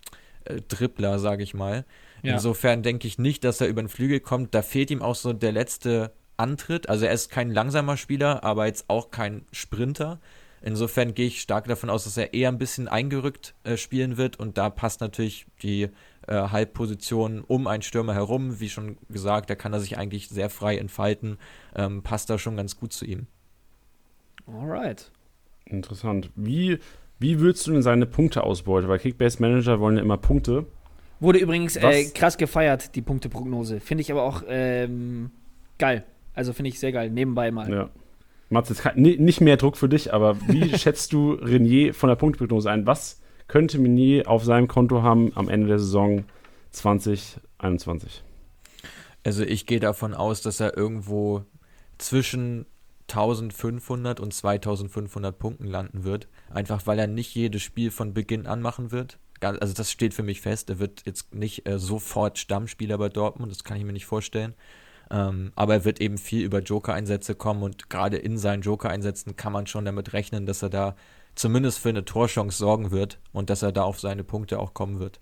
äh, Dribbler, sage ich mal. Ja. Insofern denke ich nicht, dass er über den Flügel kommt. Da fehlt ihm auch so der letzte Antritt. Also er ist kein langsamer Spieler, aber jetzt auch kein Sprinter. Insofern gehe ich stark davon aus, dass er eher ein bisschen eingerückt äh, spielen wird und da passt natürlich die äh, Halbposition um einen Stürmer herum. Wie schon gesagt, da kann er sich eigentlich sehr frei entfalten. Ähm, passt da schon ganz gut zu ihm. Alright. Interessant. Wie, wie würdest du denn seine Punkte ausbeuten? Weil Kickbase Manager wollen ja immer Punkte. Wurde übrigens äh, krass gefeiert, die Punkteprognose. Finde ich aber auch ähm, geil. Also finde ich sehr geil. Nebenbei mal. Ja. Mats, jetzt kann, nicht mehr Druck für dich, aber wie schätzt du Renier von der Punktprognose ein? Was könnte Meunier auf seinem Konto haben am Ende der Saison 2021? Also ich gehe davon aus, dass er irgendwo zwischen 1500 und 2500 Punkten landen wird. Einfach weil er nicht jedes Spiel von Beginn an machen wird. Also das steht für mich fest. Er wird jetzt nicht äh, sofort Stammspieler bei Dortmund, das kann ich mir nicht vorstellen. Ähm, aber er wird eben viel über Joker-Einsätze kommen und gerade in seinen Joker-Einsätzen kann man schon damit rechnen, dass er da zumindest für eine Torchance sorgen wird und dass er da auf seine Punkte auch kommen wird.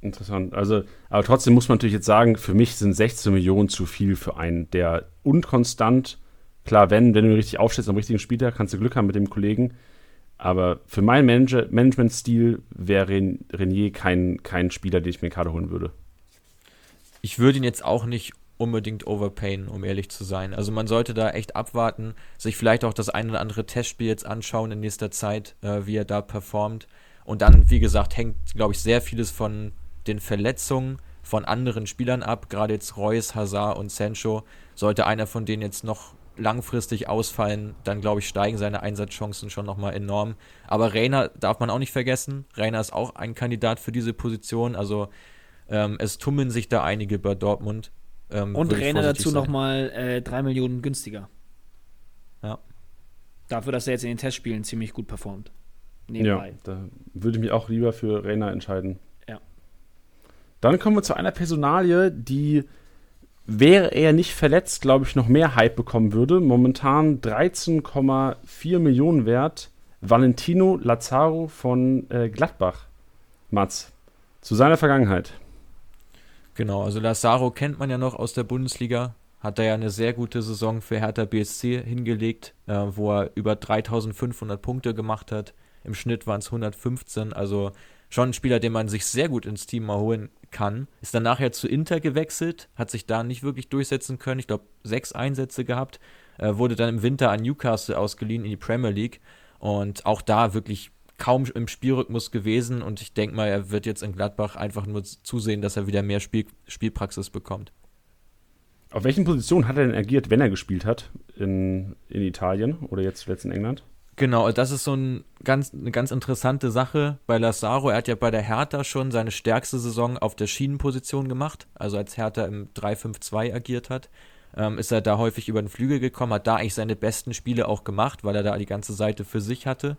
Interessant. Also, aber trotzdem muss man natürlich jetzt sagen, für mich sind 16 Millionen zu viel für einen, der unkonstant, klar, wenn, wenn du richtig aufstellst am richtigen Spieltag, kannst du Glück haben mit dem Kollegen. Aber für meinen Manager Management-Stil wäre Renier kein, kein Spieler, den ich mir gerade holen würde ich würde ihn jetzt auch nicht unbedingt overpayen, um ehrlich zu sein. Also man sollte da echt abwarten, sich vielleicht auch das eine oder andere Testspiel jetzt anschauen in nächster Zeit, äh, wie er da performt. Und dann, wie gesagt, hängt, glaube ich, sehr vieles von den Verletzungen von anderen Spielern ab. Gerade jetzt Reus, Hazard und Sancho. Sollte einer von denen jetzt noch langfristig ausfallen, dann glaube ich, steigen seine Einsatzchancen schon nochmal enorm. Aber Reiner darf man auch nicht vergessen. Reiner ist auch ein Kandidat für diese Position. Also ähm, es tummeln sich da einige bei Dortmund. Ähm, Und Rainer dazu nochmal äh, 3 Millionen günstiger. Ja. Dafür, dass er jetzt in den Testspielen ziemlich gut performt. Nebenbei. Ja, da würde ich mich auch lieber für Rainer entscheiden. Ja. Dann kommen wir zu einer Personalie, die wäre er nicht verletzt, glaube ich, noch mehr Hype bekommen würde. Momentan 13,4 Millionen wert. Valentino Lazaro von äh, Gladbach. Mats, zu seiner Vergangenheit. Genau, also Lazaro kennt man ja noch aus der Bundesliga. Hat da ja eine sehr gute Saison für Hertha BSC hingelegt, äh, wo er über 3500 Punkte gemacht hat. Im Schnitt waren es 115, also schon ein Spieler, den man sich sehr gut ins Team mal holen kann. Ist dann nachher zu Inter gewechselt, hat sich da nicht wirklich durchsetzen können. Ich glaube, sechs Einsätze gehabt. Äh, wurde dann im Winter an Newcastle ausgeliehen in die Premier League. Und auch da wirklich kaum im Spielrhythmus gewesen. Und ich denke mal, er wird jetzt in Gladbach einfach nur zusehen, dass er wieder mehr Spiel Spielpraxis bekommt. Auf welchen Positionen hat er denn agiert, wenn er gespielt hat in, in Italien oder jetzt zuletzt in England? Genau, das ist so ein ganz, eine ganz interessante Sache bei Lazaro. Er hat ja bei der Hertha schon seine stärkste Saison auf der Schienenposition gemacht, also als Hertha im 3-5-2 agiert hat. Ähm, ist er da häufig über den Flügel gekommen, hat da eigentlich seine besten Spiele auch gemacht, weil er da die ganze Seite für sich hatte.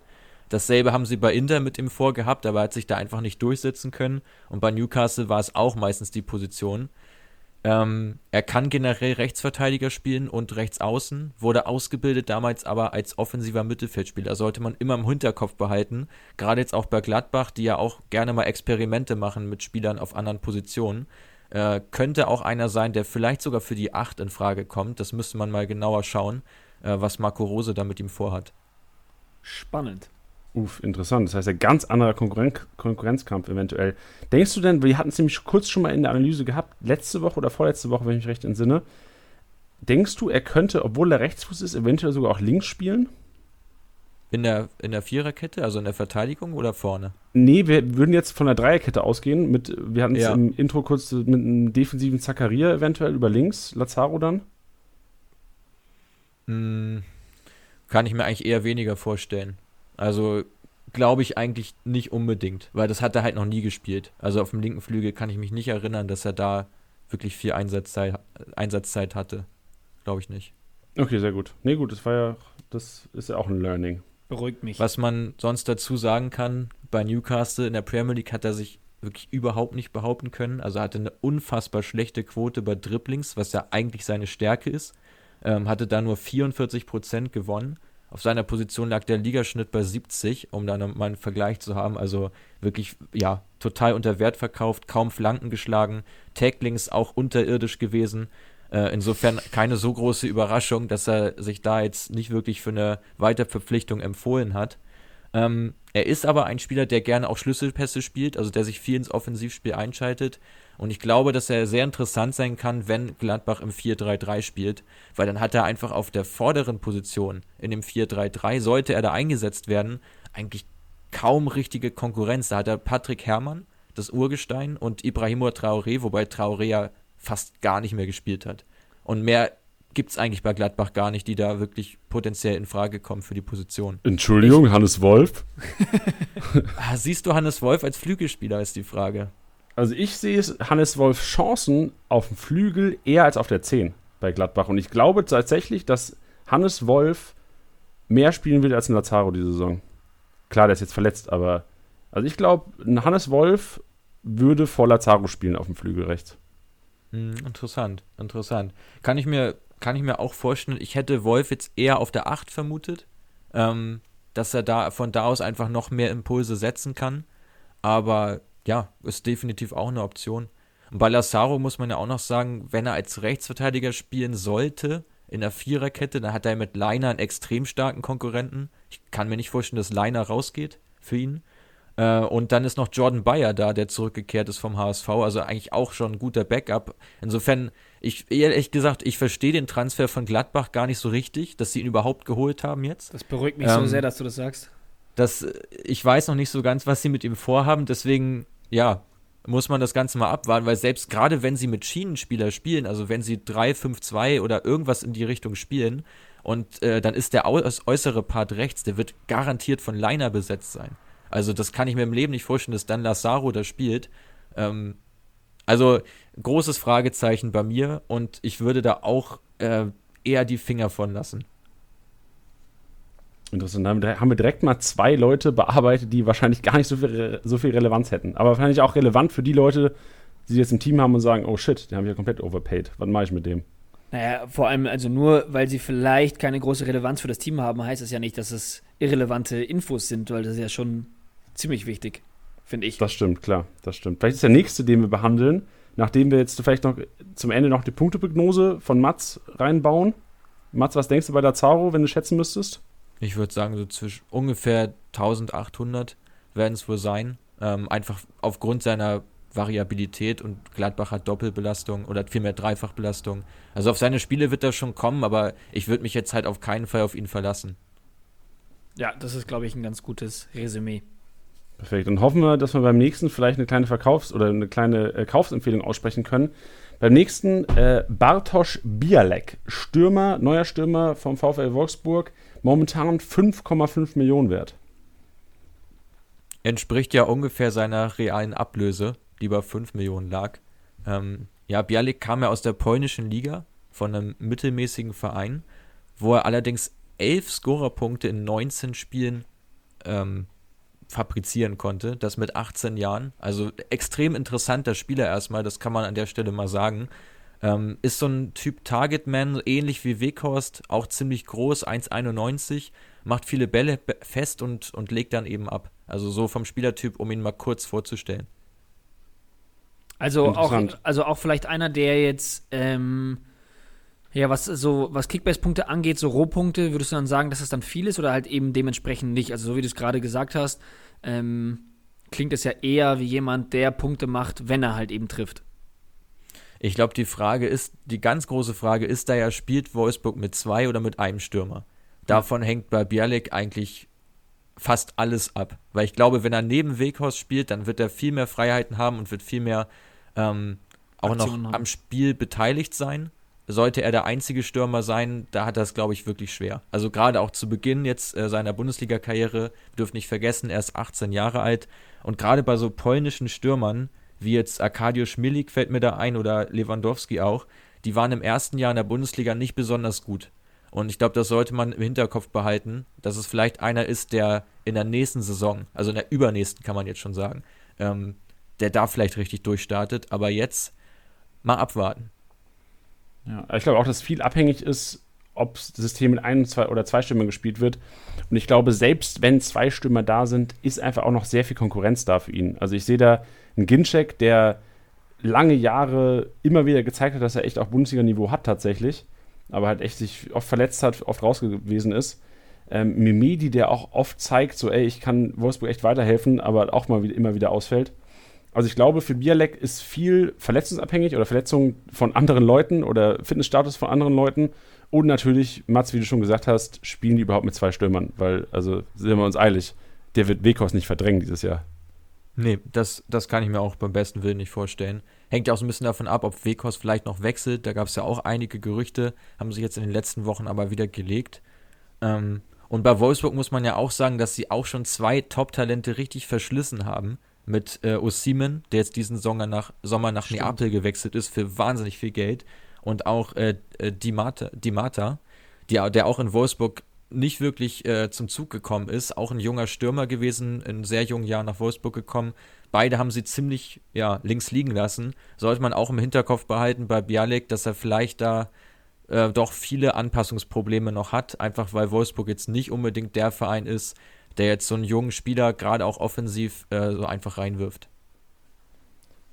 Dasselbe haben sie bei Inter mit ihm vorgehabt, aber er hat sich da einfach nicht durchsetzen können. Und bei Newcastle war es auch meistens die Position. Ähm, er kann generell Rechtsverteidiger spielen und Rechtsaußen, wurde ausgebildet damals aber als offensiver Mittelfeldspieler. Sollte man immer im Hinterkopf behalten. Gerade jetzt auch bei Gladbach, die ja auch gerne mal Experimente machen mit Spielern auf anderen Positionen. Äh, könnte auch einer sein, der vielleicht sogar für die 8 in Frage kommt. Das müsste man mal genauer schauen, äh, was Marco Rose da mit ihm vorhat. Spannend. Uff, interessant. Das heißt, ein ganz anderer Konkurren Konkurrenzkampf eventuell. Denkst du denn, wir hatten es nämlich kurz schon mal in der Analyse gehabt, letzte Woche oder vorletzte Woche, wenn ich mich recht entsinne. Denkst du, er könnte, obwohl er Rechtsfuß ist, eventuell sogar auch links spielen? In der, in der Viererkette, also in der Verteidigung oder vorne? Nee, wir würden jetzt von der Dreierkette ausgehen. Mit, wir hatten es ja. im Intro kurz mit einem defensiven Zakaria eventuell über links, Lazaro dann. Hm, kann ich mir eigentlich eher weniger vorstellen. Also glaube ich eigentlich nicht unbedingt, weil das hat er halt noch nie gespielt. Also auf dem linken Flügel kann ich mich nicht erinnern, dass er da wirklich viel Einsatzzeit, Einsatzzeit hatte. Glaube ich nicht. Okay, sehr gut. Nee, gut, das war ja, das ist ja auch ein Learning. Beruhigt mich. Was man sonst dazu sagen kann, bei Newcastle in der Premier League hat er sich wirklich überhaupt nicht behaupten können. Also hatte eine unfassbar schlechte Quote bei Dribblings, was ja eigentlich seine Stärke ist. Ähm, hatte da nur 44 Prozent gewonnen. Auf seiner Position lag der Ligaschnitt bei 70, um dann mal einen Vergleich zu haben. Also wirklich, ja, total unter Wert verkauft, kaum Flanken geschlagen, Tacklings auch unterirdisch gewesen. Äh, insofern keine so große Überraschung, dass er sich da jetzt nicht wirklich für eine Weiterverpflichtung empfohlen hat. Ähm, er ist aber ein Spieler, der gerne auch Schlüsselpässe spielt, also der sich viel ins Offensivspiel einschaltet. Und ich glaube, dass er sehr interessant sein kann, wenn Gladbach im 4-3-3 spielt, weil dann hat er einfach auf der vorderen Position in dem 4-3-3, sollte er da eingesetzt werden, eigentlich kaum richtige Konkurrenz. Da hat er Patrick Herrmann, das Urgestein, und Ibrahimo Traoré, wobei Traoré ja fast gar nicht mehr gespielt hat. Und mehr gibt es eigentlich bei Gladbach gar nicht, die da wirklich potenziell in Frage kommen für die Position. Entschuldigung, Hannes Wolf? Ah, siehst du Hannes Wolf als Flügelspieler, ist die Frage. Also ich sehe Hannes Wolf Chancen auf dem Flügel eher als auf der 10 bei Gladbach. Und ich glaube tatsächlich, dass Hannes Wolf mehr spielen will als ein Lazaro diese Saison. Klar, der ist jetzt verletzt, aber also ich glaube, ein Hannes Wolf würde vor Lazaro spielen auf dem Flügel rechts. Hm, interessant, interessant. Kann ich mir kann ich mir auch vorstellen, ich hätte Wolf jetzt eher auf der 8 vermutet, ähm, dass er da von da aus einfach noch mehr Impulse setzen kann. Aber ja, ist definitiv auch eine Option. Und bei Lazaro muss man ja auch noch sagen, wenn er als Rechtsverteidiger spielen sollte, in der Viererkette, dann hat er mit Leiner einen extrem starken Konkurrenten. Ich kann mir nicht vorstellen, dass Leiner rausgeht für ihn. Äh, und dann ist noch Jordan Bayer da, der zurückgekehrt ist vom HSV, also eigentlich auch schon ein guter Backup. Insofern, ich ehrlich gesagt, ich verstehe den Transfer von Gladbach gar nicht so richtig, dass sie ihn überhaupt geholt haben jetzt. Das beruhigt mich ähm, so sehr, dass du das sagst. Das, ich weiß noch nicht so ganz, was sie mit ihm vorhaben, deswegen, ja, muss man das Ganze mal abwarten, weil selbst gerade wenn sie mit Schienenspieler spielen, also wenn sie 3-5-2 oder irgendwas in die Richtung spielen, und äh, dann ist der äußere Part rechts, der wird garantiert von Leiner besetzt sein. Also das kann ich mir im Leben nicht vorstellen, dass dann Lazaro da spielt. Ähm, also großes Fragezeichen bei mir und ich würde da auch äh, eher die Finger von lassen. Interessant. Da haben wir direkt mal zwei Leute bearbeitet, die wahrscheinlich gar nicht so viel, so viel Relevanz hätten. Aber wahrscheinlich auch relevant für die Leute, sie jetzt im Team haben und sagen, oh shit, den haben wir ja komplett overpaid. Was mache ich mit dem? Naja, vor allem, also nur weil sie vielleicht keine große Relevanz für das Team haben, heißt das ja nicht, dass es irrelevante Infos sind, weil das ist ja schon ziemlich wichtig, finde ich. Das stimmt, klar, das stimmt. Vielleicht ist der nächste, den wir behandeln, nachdem wir jetzt vielleicht noch zum Ende noch die Punkteprognose von Mats reinbauen. Mats, was denkst du bei der Zaro, wenn du schätzen müsstest? Ich würde sagen, so zwischen ungefähr 1800 werden es wohl sein. Ähm, einfach aufgrund seiner Variabilität und Gladbach hat Doppelbelastung oder vielmehr Dreifachbelastung. Also auf seine Spiele wird er schon kommen, aber ich würde mich jetzt halt auf keinen Fall auf ihn verlassen. Ja, das ist, glaube ich, ein ganz gutes Resümee. Perfekt. Und hoffen wir, dass wir beim nächsten vielleicht eine kleine Verkaufs- oder eine kleine äh, Kaufsempfehlung aussprechen können. Beim nächsten äh, Bartosz Bialek, Stürmer, neuer Stürmer vom VfL Wolfsburg, momentan 5,5 Millionen wert. Entspricht ja ungefähr seiner realen Ablöse, die bei 5 Millionen lag. Ähm, ja, Bialik kam ja aus der polnischen Liga von einem mittelmäßigen Verein, wo er allerdings 11 Scorerpunkte in 19 Spielen ähm, fabrizieren konnte, das mit 18 Jahren. Also extrem interessanter Spieler erstmal, das kann man an der Stelle mal sagen. Ähm, ist so ein Typ Targetman, ähnlich wie Weghorst, auch ziemlich groß, 1,91, macht viele Bälle fest und, und legt dann eben ab. Also so vom Spielertyp, um ihn mal kurz vorzustellen. Also auch, also auch vielleicht einer, der jetzt, ähm, ja, was so, was Kickbase-Punkte angeht, so Rohpunkte, würdest du dann sagen, dass das dann viel ist oder halt eben dementsprechend nicht? Also so wie du es gerade gesagt hast, ähm, klingt es ja eher wie jemand, der Punkte macht, wenn er halt eben trifft. Ich glaube, die Frage ist, die ganz große Frage ist da ja, spielt Wolfsburg mit zwei oder mit einem Stürmer? Davon hängt bei Bialik eigentlich fast alles ab. Weil ich glaube, wenn er neben Weghorst spielt, dann wird er viel mehr Freiheiten haben und wird viel mehr ähm, auch Aktionen noch haben. am Spiel beteiligt sein. Sollte er der einzige Stürmer sein, da hat er es, glaube ich, wirklich schwer. Also gerade auch zu Beginn jetzt äh, seiner Bundesliga-Karriere, dürft nicht vergessen, er ist 18 Jahre alt. Und gerade bei so polnischen Stürmern, wie jetzt Arkadiusz Milik fällt mir da ein oder Lewandowski auch, die waren im ersten Jahr in der Bundesliga nicht besonders gut. Und ich glaube, das sollte man im Hinterkopf behalten, dass es vielleicht einer ist, der in der nächsten Saison, also in der übernächsten kann man jetzt schon sagen, ähm, der da vielleicht richtig durchstartet. Aber jetzt mal abwarten. Ja, ich glaube auch, dass viel abhängig ist, ob das System mit ein zwei oder zwei Stimmen gespielt wird. Und ich glaube, selbst wenn zwei Stürmer da sind, ist einfach auch noch sehr viel Konkurrenz da für ihn. Also ich sehe da einen Ginczek, der lange Jahre immer wieder gezeigt hat, dass er echt auch Bundesliga-Niveau hat tatsächlich, aber halt echt sich oft verletzt hat, oft raus gewesen ist. Ähm, Mimedi, der auch oft zeigt, so ey, ich kann Wolfsburg echt weiterhelfen, aber auch mal wieder, immer wieder ausfällt. Also ich glaube, für Bialek ist viel verletzungsabhängig oder Verletzungen von anderen Leuten oder Fitnessstatus von anderen Leuten. Und natürlich, Mats, wie du schon gesagt hast, spielen die überhaupt mit zwei Stürmern, weil, also sind wir uns eilig, der wird Wekos nicht verdrängen dieses Jahr. Nee, das, das kann ich mir auch beim besten Willen nicht vorstellen. Hängt ja auch so ein bisschen davon ab, ob Wekos vielleicht noch wechselt. Da gab es ja auch einige Gerüchte, haben sich jetzt in den letzten Wochen aber wieder gelegt. Ähm, und bei Wolfsburg muss man ja auch sagen, dass sie auch schon zwei Top-Talente richtig verschlissen haben mit äh, Osimen, der jetzt diesen Sommer nach, Sommer nach Neapel gewechselt ist für wahnsinnig viel Geld. Und auch äh, äh Di Mata, Di Mata die, der auch in Wolfsburg nicht wirklich äh, zum Zug gekommen ist. Auch ein junger Stürmer gewesen, in sehr jungen Jahren nach Wolfsburg gekommen. Beide haben sie ziemlich ja, links liegen lassen. Sollte man auch im Hinterkopf behalten bei Bialik, dass er vielleicht da äh, doch viele Anpassungsprobleme noch hat, einfach weil Wolfsburg jetzt nicht unbedingt der Verein ist, der jetzt so einen jungen Spieler gerade auch offensiv äh, so einfach reinwirft.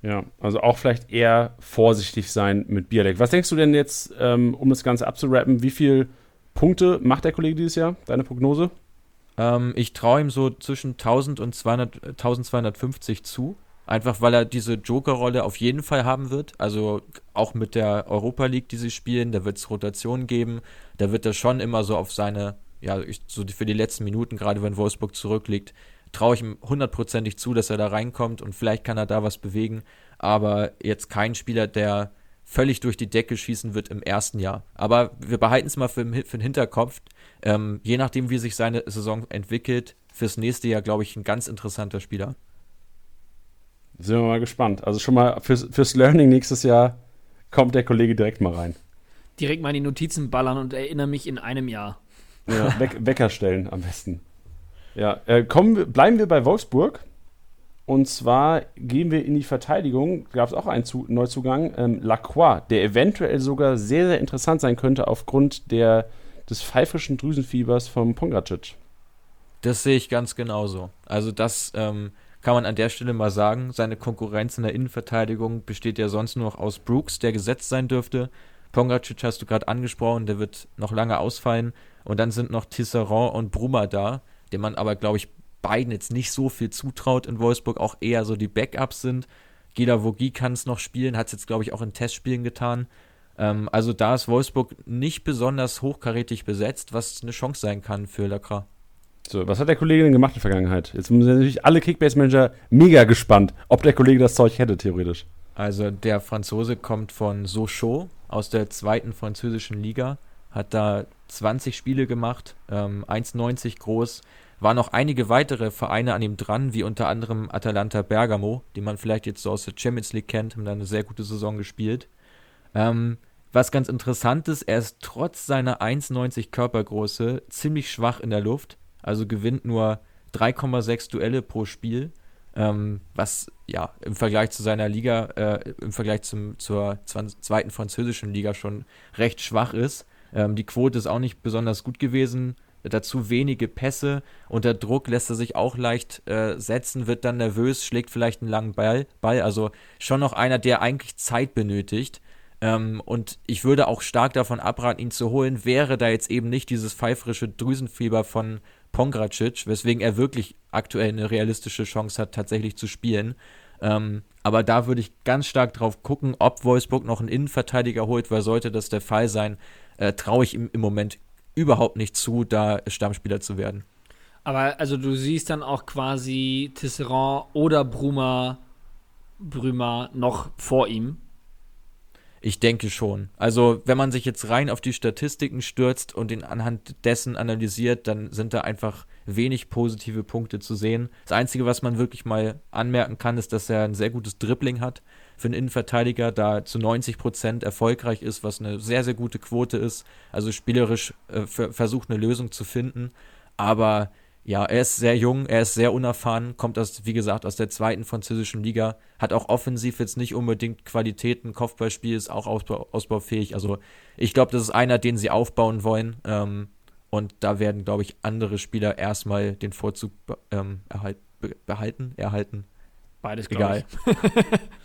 Ja, also auch vielleicht eher vorsichtig sein mit Bialek. Was denkst du denn jetzt, ähm, um das Ganze abzurappen, wie viele Punkte macht der Kollege dieses Jahr? Deine Prognose? Ähm, ich traue ihm so zwischen 1000 und 200, 1250 zu. Einfach weil er diese Joker-Rolle auf jeden Fall haben wird. Also auch mit der Europa League, die sie spielen, da wird es Rotationen geben. Da wird er schon immer so auf seine ja, ich, so für die letzten Minuten, gerade wenn Wolfsburg zurückliegt, traue ich ihm hundertprozentig zu, dass er da reinkommt und vielleicht kann er da was bewegen. Aber jetzt kein Spieler, der völlig durch die Decke schießen wird im ersten Jahr. Aber wir behalten es mal für, für den Hinterkopf. Ähm, je nachdem, wie sich seine Saison entwickelt, fürs nächste Jahr, glaube ich, ein ganz interessanter Spieler. Sind wir mal gespannt. Also schon mal fürs, fürs Learning nächstes Jahr kommt der Kollege direkt mal rein. Direkt mal in die Notizen ballern und erinnere mich in einem Jahr. Ja, Weck, Wecker stellen am besten. Ja, äh, kommen, bleiben wir bei Wolfsburg Und zwar gehen wir in die Verteidigung. Gab es auch einen Zu Neuzugang, ähm, Lacroix, der eventuell sogar sehr, sehr interessant sein könnte aufgrund der, des pfeifrischen Drüsenfiebers vom Pongracic. Das sehe ich ganz genauso. Also das ähm, kann man an der Stelle mal sagen. Seine Konkurrenz in der Innenverteidigung besteht ja sonst nur noch aus Brooks, der gesetzt sein dürfte. Pongracic hast du gerade angesprochen, der wird noch lange ausfallen. Und dann sind noch Tisserand und Bruma da, den man aber, glaube ich, beiden jetzt nicht so viel zutraut in Wolfsburg, auch eher so die Backups sind. Gila Vogie kann es noch spielen, hat es jetzt, glaube ich, auch in Testspielen getan. Ähm, also da ist Wolfsburg nicht besonders hochkarätig besetzt, was eine Chance sein kann für Lacra. So, was hat der Kollege denn gemacht in der Vergangenheit? Jetzt sind natürlich alle Kickbase-Manager mega gespannt, ob der Kollege das Zeug hätte, theoretisch. Also der Franzose kommt von Sochaux aus der zweiten französischen Liga, hat da 20 Spiele gemacht, ähm, 1,90 groß, waren noch einige weitere Vereine an ihm dran, wie unter anderem Atalanta Bergamo, die man vielleicht jetzt so aus der Champions League kennt, haben da eine sehr gute Saison gespielt. Ähm, was ganz interessant ist, er ist trotz seiner 1,90 Körpergröße ziemlich schwach in der Luft, also gewinnt nur 3,6 Duelle pro Spiel, ähm, was ja im Vergleich zu seiner Liga, äh, im Vergleich zum, zur zweiten französischen Liga schon recht schwach ist. Ähm, die Quote ist auch nicht besonders gut gewesen dazu wenige Pässe. Unter Druck lässt er sich auch leicht äh, setzen, wird dann nervös, schlägt vielleicht einen langen Ball. Ball. Also schon noch einer, der eigentlich Zeit benötigt. Ähm, und ich würde auch stark davon abraten, ihn zu holen, wäre da jetzt eben nicht dieses pfeifrische Drüsenfieber von Pongracic, weswegen er wirklich aktuell eine realistische Chance hat, tatsächlich zu spielen. Ähm, aber da würde ich ganz stark drauf gucken, ob Wolfsburg noch einen Innenverteidiger holt, weil sollte das der Fall sein, äh, traue ich ihm im Moment überhaupt nicht zu, da Stammspieler zu werden. Aber also du siehst dann auch quasi Tisserand oder Bruma, Brümer noch vor ihm. Ich denke schon. Also, wenn man sich jetzt rein auf die Statistiken stürzt und ihn anhand dessen analysiert, dann sind da einfach wenig positive Punkte zu sehen. Das Einzige, was man wirklich mal anmerken kann, ist, dass er ein sehr gutes Dribbling hat für einen Innenverteidiger, da zu 90 Prozent erfolgreich ist, was eine sehr, sehr gute Quote ist. Also spielerisch äh, versucht eine Lösung zu finden. Aber ja, er ist sehr jung, er ist sehr unerfahren, kommt aus, wie gesagt, aus der zweiten französischen Liga, hat auch offensiv jetzt nicht unbedingt Qualitäten, Kopfballspiel ist auch ausbau, ausbaufähig. Also ich glaube, das ist einer, den sie aufbauen wollen. Ähm, und da werden, glaube ich, andere Spieler erstmal den Vorzug ähm, erhalt, behalten, erhalten. Beides, egal.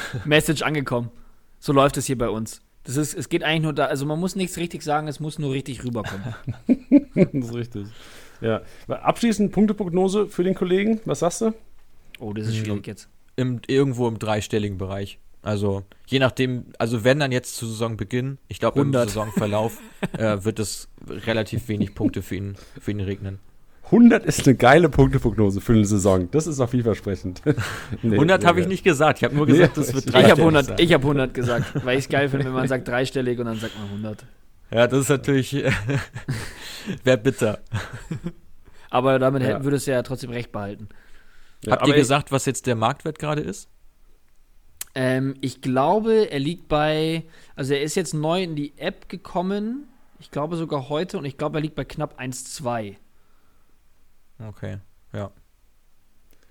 Message angekommen. So läuft es hier bei uns. Das ist, es geht eigentlich nur da, also man muss nichts richtig sagen, es muss nur richtig rüberkommen. das ist richtig. Ja. Abschließend Punkteprognose für den Kollegen. Was sagst du? Oh, das ist schwierig jetzt. Im, irgendwo im dreistelligen Bereich. Also je nachdem, also wenn dann jetzt zu Saisonbeginn, ich glaube im Saisonverlauf äh, wird es relativ wenig Punkte für ihn, für ihn regnen. 100 ist eine geile Punkteprognose für eine Saison. Das ist auch vielversprechend. nee, 100 habe ich nicht gesagt. Ich habe nur gesagt, nee, das wird Ich habe 100, hab 100 gesagt, weil ich es geil finde, wenn man sagt dreistellig und dann sagt man 100. Ja, das ist natürlich wäre bitter. Aber damit ja. würdest du ja trotzdem recht behalten. Ja, Habt ihr gesagt, was jetzt der Marktwert gerade ist? Ähm, ich glaube, er liegt bei, also er ist jetzt neu in die App gekommen. Ich glaube sogar heute und ich glaube, er liegt bei knapp 1,2. Okay, ja.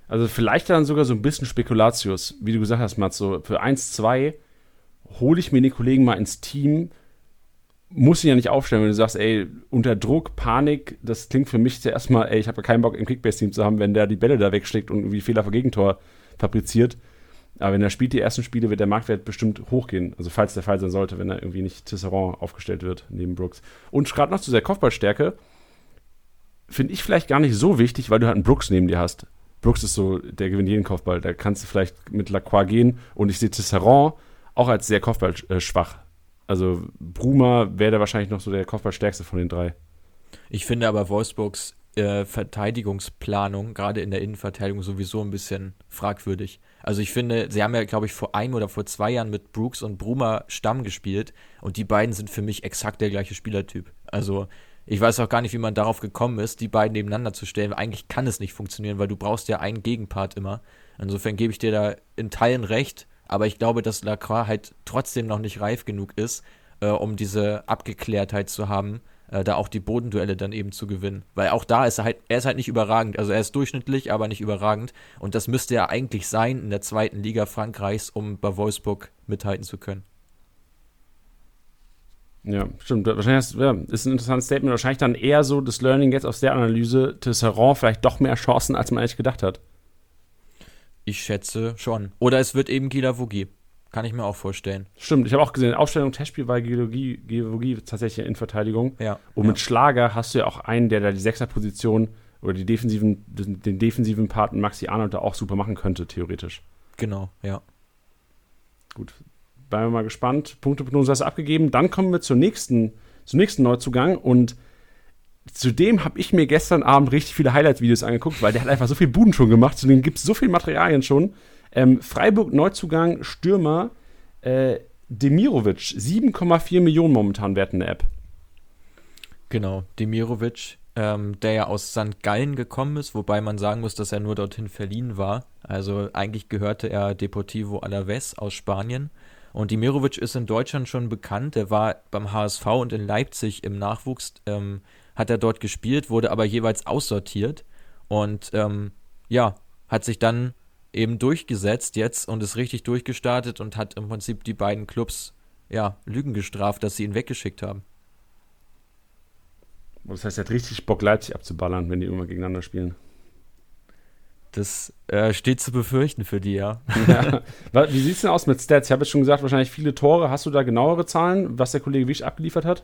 Also vielleicht dann sogar so ein bisschen Spekulatius, wie du gesagt hast, Mats, so für 1, 2 hole ich mir den Kollegen mal ins Team, muss ihn ja nicht aufstellen, wenn du sagst, ey, unter Druck, Panik, das klingt für mich zuerst mal, ey, ich habe ja keinen Bock im Kickbase-Team zu haben, wenn der die Bälle da wegschlägt und irgendwie Fehler vor Gegentor fabriziert. Aber wenn er spielt die ersten Spiele, wird der Marktwert bestimmt hochgehen. Also falls der Fall sein sollte, wenn er irgendwie nicht Tisserand aufgestellt wird neben Brooks. Und gerade noch zu der Kopfballstärke, finde ich vielleicht gar nicht so wichtig, weil du halt einen Brooks neben dir hast. Brooks ist so, der gewinnt jeden Kopfball. Da kannst du vielleicht mit Lacroix gehen. Und ich sehe Tisserand auch als sehr kopfballschwach. Also Bruma wäre da wahrscheinlich noch so der Kopfballstärkste von den drei. Ich finde aber Wolfsburgs äh, Verteidigungsplanung, gerade in der Innenverteidigung, sowieso ein bisschen fragwürdig. Also ich finde, sie haben ja, glaube ich, vor ein oder vor zwei Jahren mit Brooks und Bruma Stamm gespielt und die beiden sind für mich exakt der gleiche Spielertyp. Also ich weiß auch gar nicht, wie man darauf gekommen ist, die beiden nebeneinander zu stellen. Eigentlich kann es nicht funktionieren, weil du brauchst ja einen Gegenpart immer. Insofern gebe ich dir da in Teilen recht, aber ich glaube, dass Lacroix halt trotzdem noch nicht reif genug ist, äh, um diese Abgeklärtheit zu haben, äh, da auch die Bodenduelle dann eben zu gewinnen. Weil auch da ist er halt, er ist halt nicht überragend. Also er ist durchschnittlich, aber nicht überragend. Und das müsste ja eigentlich sein in der zweiten Liga Frankreichs, um bei Wolfsburg mithalten zu können. Ja, stimmt. Wahrscheinlich ist, ja, ist ein interessantes Statement. Wahrscheinlich dann eher so das Learning jetzt aus der Analyse, Tisserand vielleicht doch mehr Chancen, als man eigentlich gedacht hat. Ich schätze schon. Oder es wird eben Gila Vogie. Kann ich mir auch vorstellen. Stimmt, ich habe auch gesehen, Aufstellung Testspiel war Geologie tatsächlich in Verteidigung. Ja. Und mit Schlager hast du ja auch einen, der da die Sechserposition oder die defensiven, den defensiven Part Maxi Arnold da auch super machen könnte, theoretisch. Genau, ja. Gut, bleiben wir mal gespannt. Punkteprognose hast du abgegeben. Dann kommen wir zur nächsten, zum nächsten Neuzugang und zudem habe ich mir gestern Abend richtig viele Highlight-Videos angeguckt, weil der hat einfach so viel Buden schon gemacht. Zu dem gibt es so viele Materialien schon. Ähm, Freiburg Neuzugang, Stürmer, äh, Demirovic, 7,4 Millionen momentan wert der App. Genau, Demirovic, ähm, der ja aus St. Gallen gekommen ist, wobei man sagen muss, dass er nur dorthin verliehen war. Also eigentlich gehörte er Deportivo Alaves aus Spanien. Und Demirovic ist in Deutschland schon bekannt. Er war beim HSV und in Leipzig im Nachwuchs, ähm, hat er dort gespielt, wurde aber jeweils aussortiert. Und ähm, ja, hat sich dann eben durchgesetzt jetzt und ist richtig durchgestartet und hat im Prinzip die beiden Clubs ja, Lügen gestraft, dass sie ihn weggeschickt haben. Das heißt, er hat richtig Bock, Leipzig abzuballern, wenn die immer gegeneinander spielen. Das äh, steht zu befürchten für die, ja. ja. Wie sieht es denn aus mit Stats? Ich habe jetzt schon gesagt, wahrscheinlich viele Tore. Hast du da genauere Zahlen, was der Kollege Wisch abgeliefert hat?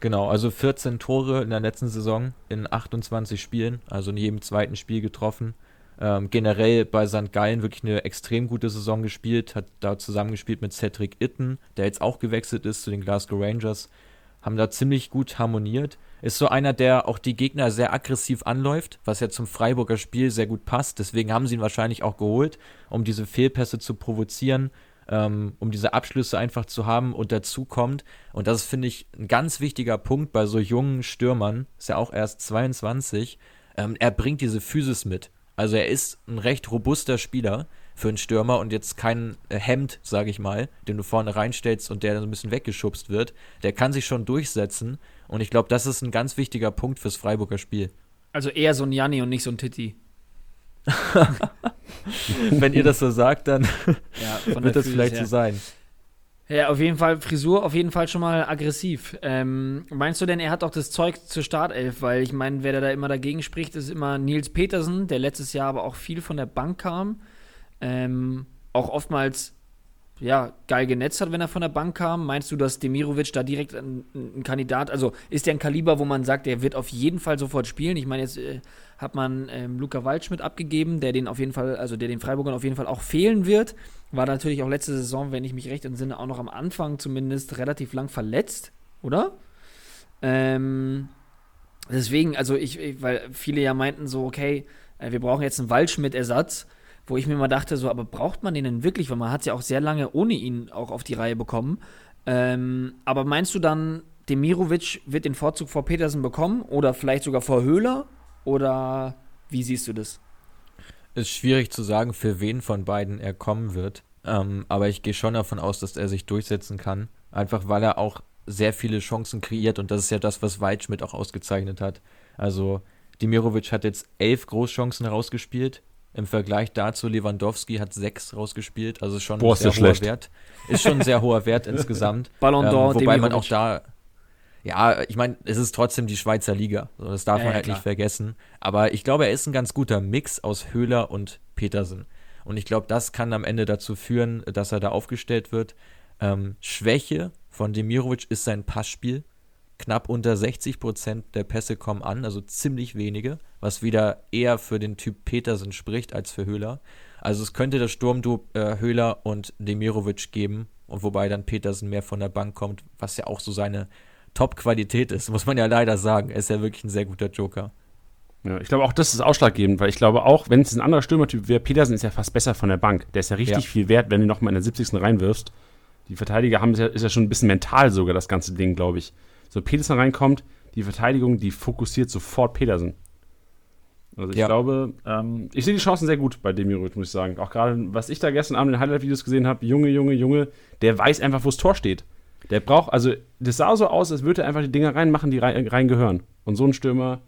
Genau, also 14 Tore in der letzten Saison in 28 Spielen, also in jedem zweiten Spiel getroffen. Ähm, generell bei St. Gallen wirklich eine extrem gute Saison gespielt, hat da zusammengespielt mit Cedric Itten, der jetzt auch gewechselt ist zu den Glasgow Rangers, haben da ziemlich gut harmoniert. Ist so einer, der auch die Gegner sehr aggressiv anläuft, was ja zum Freiburger Spiel sehr gut passt. Deswegen haben sie ihn wahrscheinlich auch geholt, um diese Fehlpässe zu provozieren, ähm, um diese Abschlüsse einfach zu haben. Und dazu kommt, und das finde ich ein ganz wichtiger Punkt bei so jungen Stürmern, ist ja auch erst 22, ähm, er bringt diese Physis mit. Also er ist ein recht robuster Spieler für einen Stürmer und jetzt kein äh, Hemd, sage ich mal, den du vorne reinstellst und der dann so ein bisschen weggeschubst wird. Der kann sich schon durchsetzen und ich glaube, das ist ein ganz wichtiger Punkt fürs Freiburger Spiel. Also eher so ein Janni und nicht so ein Titti. Wenn ihr das so sagt, dann ja, wird das vielleicht her. so sein. Ja, auf jeden Fall, Frisur auf jeden Fall schon mal aggressiv. Ähm, meinst du denn, er hat auch das Zeug zur Startelf? Weil ich meine, wer da immer dagegen spricht, ist immer Nils Petersen, der letztes Jahr aber auch viel von der Bank kam. Ähm, auch oftmals ja, geil genetzt hat, wenn er von der Bank kam. Meinst du, dass Demirovic da direkt ein, ein Kandidat, also ist der ein Kaliber, wo man sagt, der wird auf jeden Fall sofort spielen? Ich meine, jetzt äh, hat man ähm, Luca Waldschmidt abgegeben, der den auf jeden Fall, also der den Freiburgern auf jeden Fall auch fehlen wird. War natürlich auch letzte Saison, wenn ich mich recht entsinne, auch noch am Anfang zumindest relativ lang verletzt, oder? Ähm, deswegen, also ich, ich, weil viele ja meinten so, okay, äh, wir brauchen jetzt einen Waldschmidt-Ersatz wo ich mir mal dachte, so, aber braucht man den denn wirklich? Weil man hat es ja auch sehr lange ohne ihn auch auf die Reihe bekommen. Ähm, aber meinst du dann, Demirovic wird den Vorzug vor Petersen bekommen oder vielleicht sogar vor Höhler? Oder wie siehst du das? Ist schwierig zu sagen, für wen von beiden er kommen wird. Ähm, aber ich gehe schon davon aus, dass er sich durchsetzen kann. Einfach weil er auch sehr viele Chancen kreiert und das ist ja das, was Weidschmidt auch ausgezeichnet hat. Also Demirovic hat jetzt elf Großchancen rausgespielt, im Vergleich dazu, Lewandowski hat sechs rausgespielt, also schon Boah, ein sehr hoher schlecht. Wert. Ist schon ein sehr hoher Wert insgesamt. Ballon d'Or, ähm, wobei man auch da, ja, ich meine, es ist trotzdem die Schweizer Liga, das darf ja, man halt ja, nicht vergessen. Aber ich glaube, er ist ein ganz guter Mix aus Höhler und Petersen. Und ich glaube, das kann am Ende dazu führen, dass er da aufgestellt wird. Ähm, Schwäche von Demirovic ist sein Passspiel knapp unter 60 Prozent der Pässe kommen an, also ziemlich wenige, was wieder eher für den Typ Petersen spricht als für Höhler. Also es könnte das Sturmduo äh, Höhler und Demirovic geben, und wobei dann Petersen mehr von der Bank kommt, was ja auch so seine Top-Qualität ist, muss man ja leider sagen. Er ist ja wirklich ein sehr guter Joker. Ja, ich glaube auch, das ist ausschlaggebend, weil ich glaube auch, wenn es ein anderer Stürmertyp wäre, Petersen ist ja fast besser von der Bank. Der ist ja richtig ja. viel wert, wenn du nochmal in der 70. reinwirfst. Die Verteidiger haben ja, ist ja schon ein bisschen mental sogar das ganze Ding, glaube ich so Petersen reinkommt, die Verteidigung, die fokussiert sofort Petersen. Also ich ja. glaube, ähm, ich sehe die Chancen sehr gut bei Demirovic, muss ich sagen. Auch gerade, was ich da gestern Abend in den Highlight-Videos gesehen habe, Junge, Junge, Junge, der weiß einfach, wo das Tor steht. Der braucht, also das sah so aus, als würde er einfach die Dinger reinmachen, die rein, reingehören. Und so ein Stürmer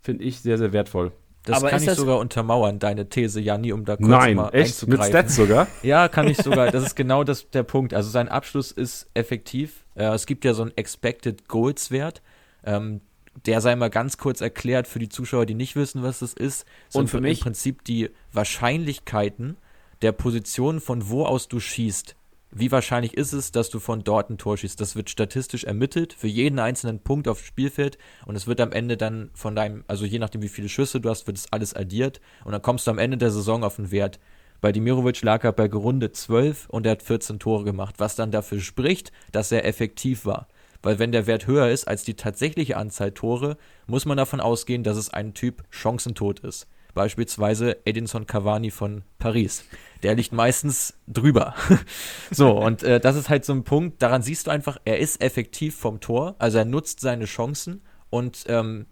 finde ich sehr, sehr wertvoll. Das Aber kann ich das- sogar untermauern, deine These, Janni, um da kurz Nein, mal echt? Mit einzugreifen. Stats sogar? Ja, kann ich sogar. Das ist genau das, der Punkt. Also sein Abschluss ist effektiv. Äh, es gibt ja so einen Expected Goals Wert. Ähm, der sei mal ganz kurz erklärt für die Zuschauer, die nicht wissen, was das ist. Sind Und für mich? im Prinzip die Wahrscheinlichkeiten der Position, von wo aus du schießt. Wie wahrscheinlich ist es, dass du von dort ein Tor schießt? Das wird statistisch ermittelt für jeden einzelnen Punkt auf dem Spielfeld und es wird am Ende dann von deinem, also je nachdem wie viele Schüsse du hast, wird es alles addiert und dann kommst du am Ende der Saison auf einen Wert. Bei Dimirovic lag er bei gerundet 12 und er hat 14 Tore gemacht, was dann dafür spricht, dass er effektiv war. Weil wenn der Wert höher ist als die tatsächliche Anzahl Tore, muss man davon ausgehen, dass es ein Typ Chancentod ist. Beispielsweise Edinson Cavani von Paris. Der liegt meistens drüber. so, und äh, das ist halt so ein Punkt, daran siehst du einfach, er ist effektiv vom Tor, also er nutzt seine Chancen und ähm,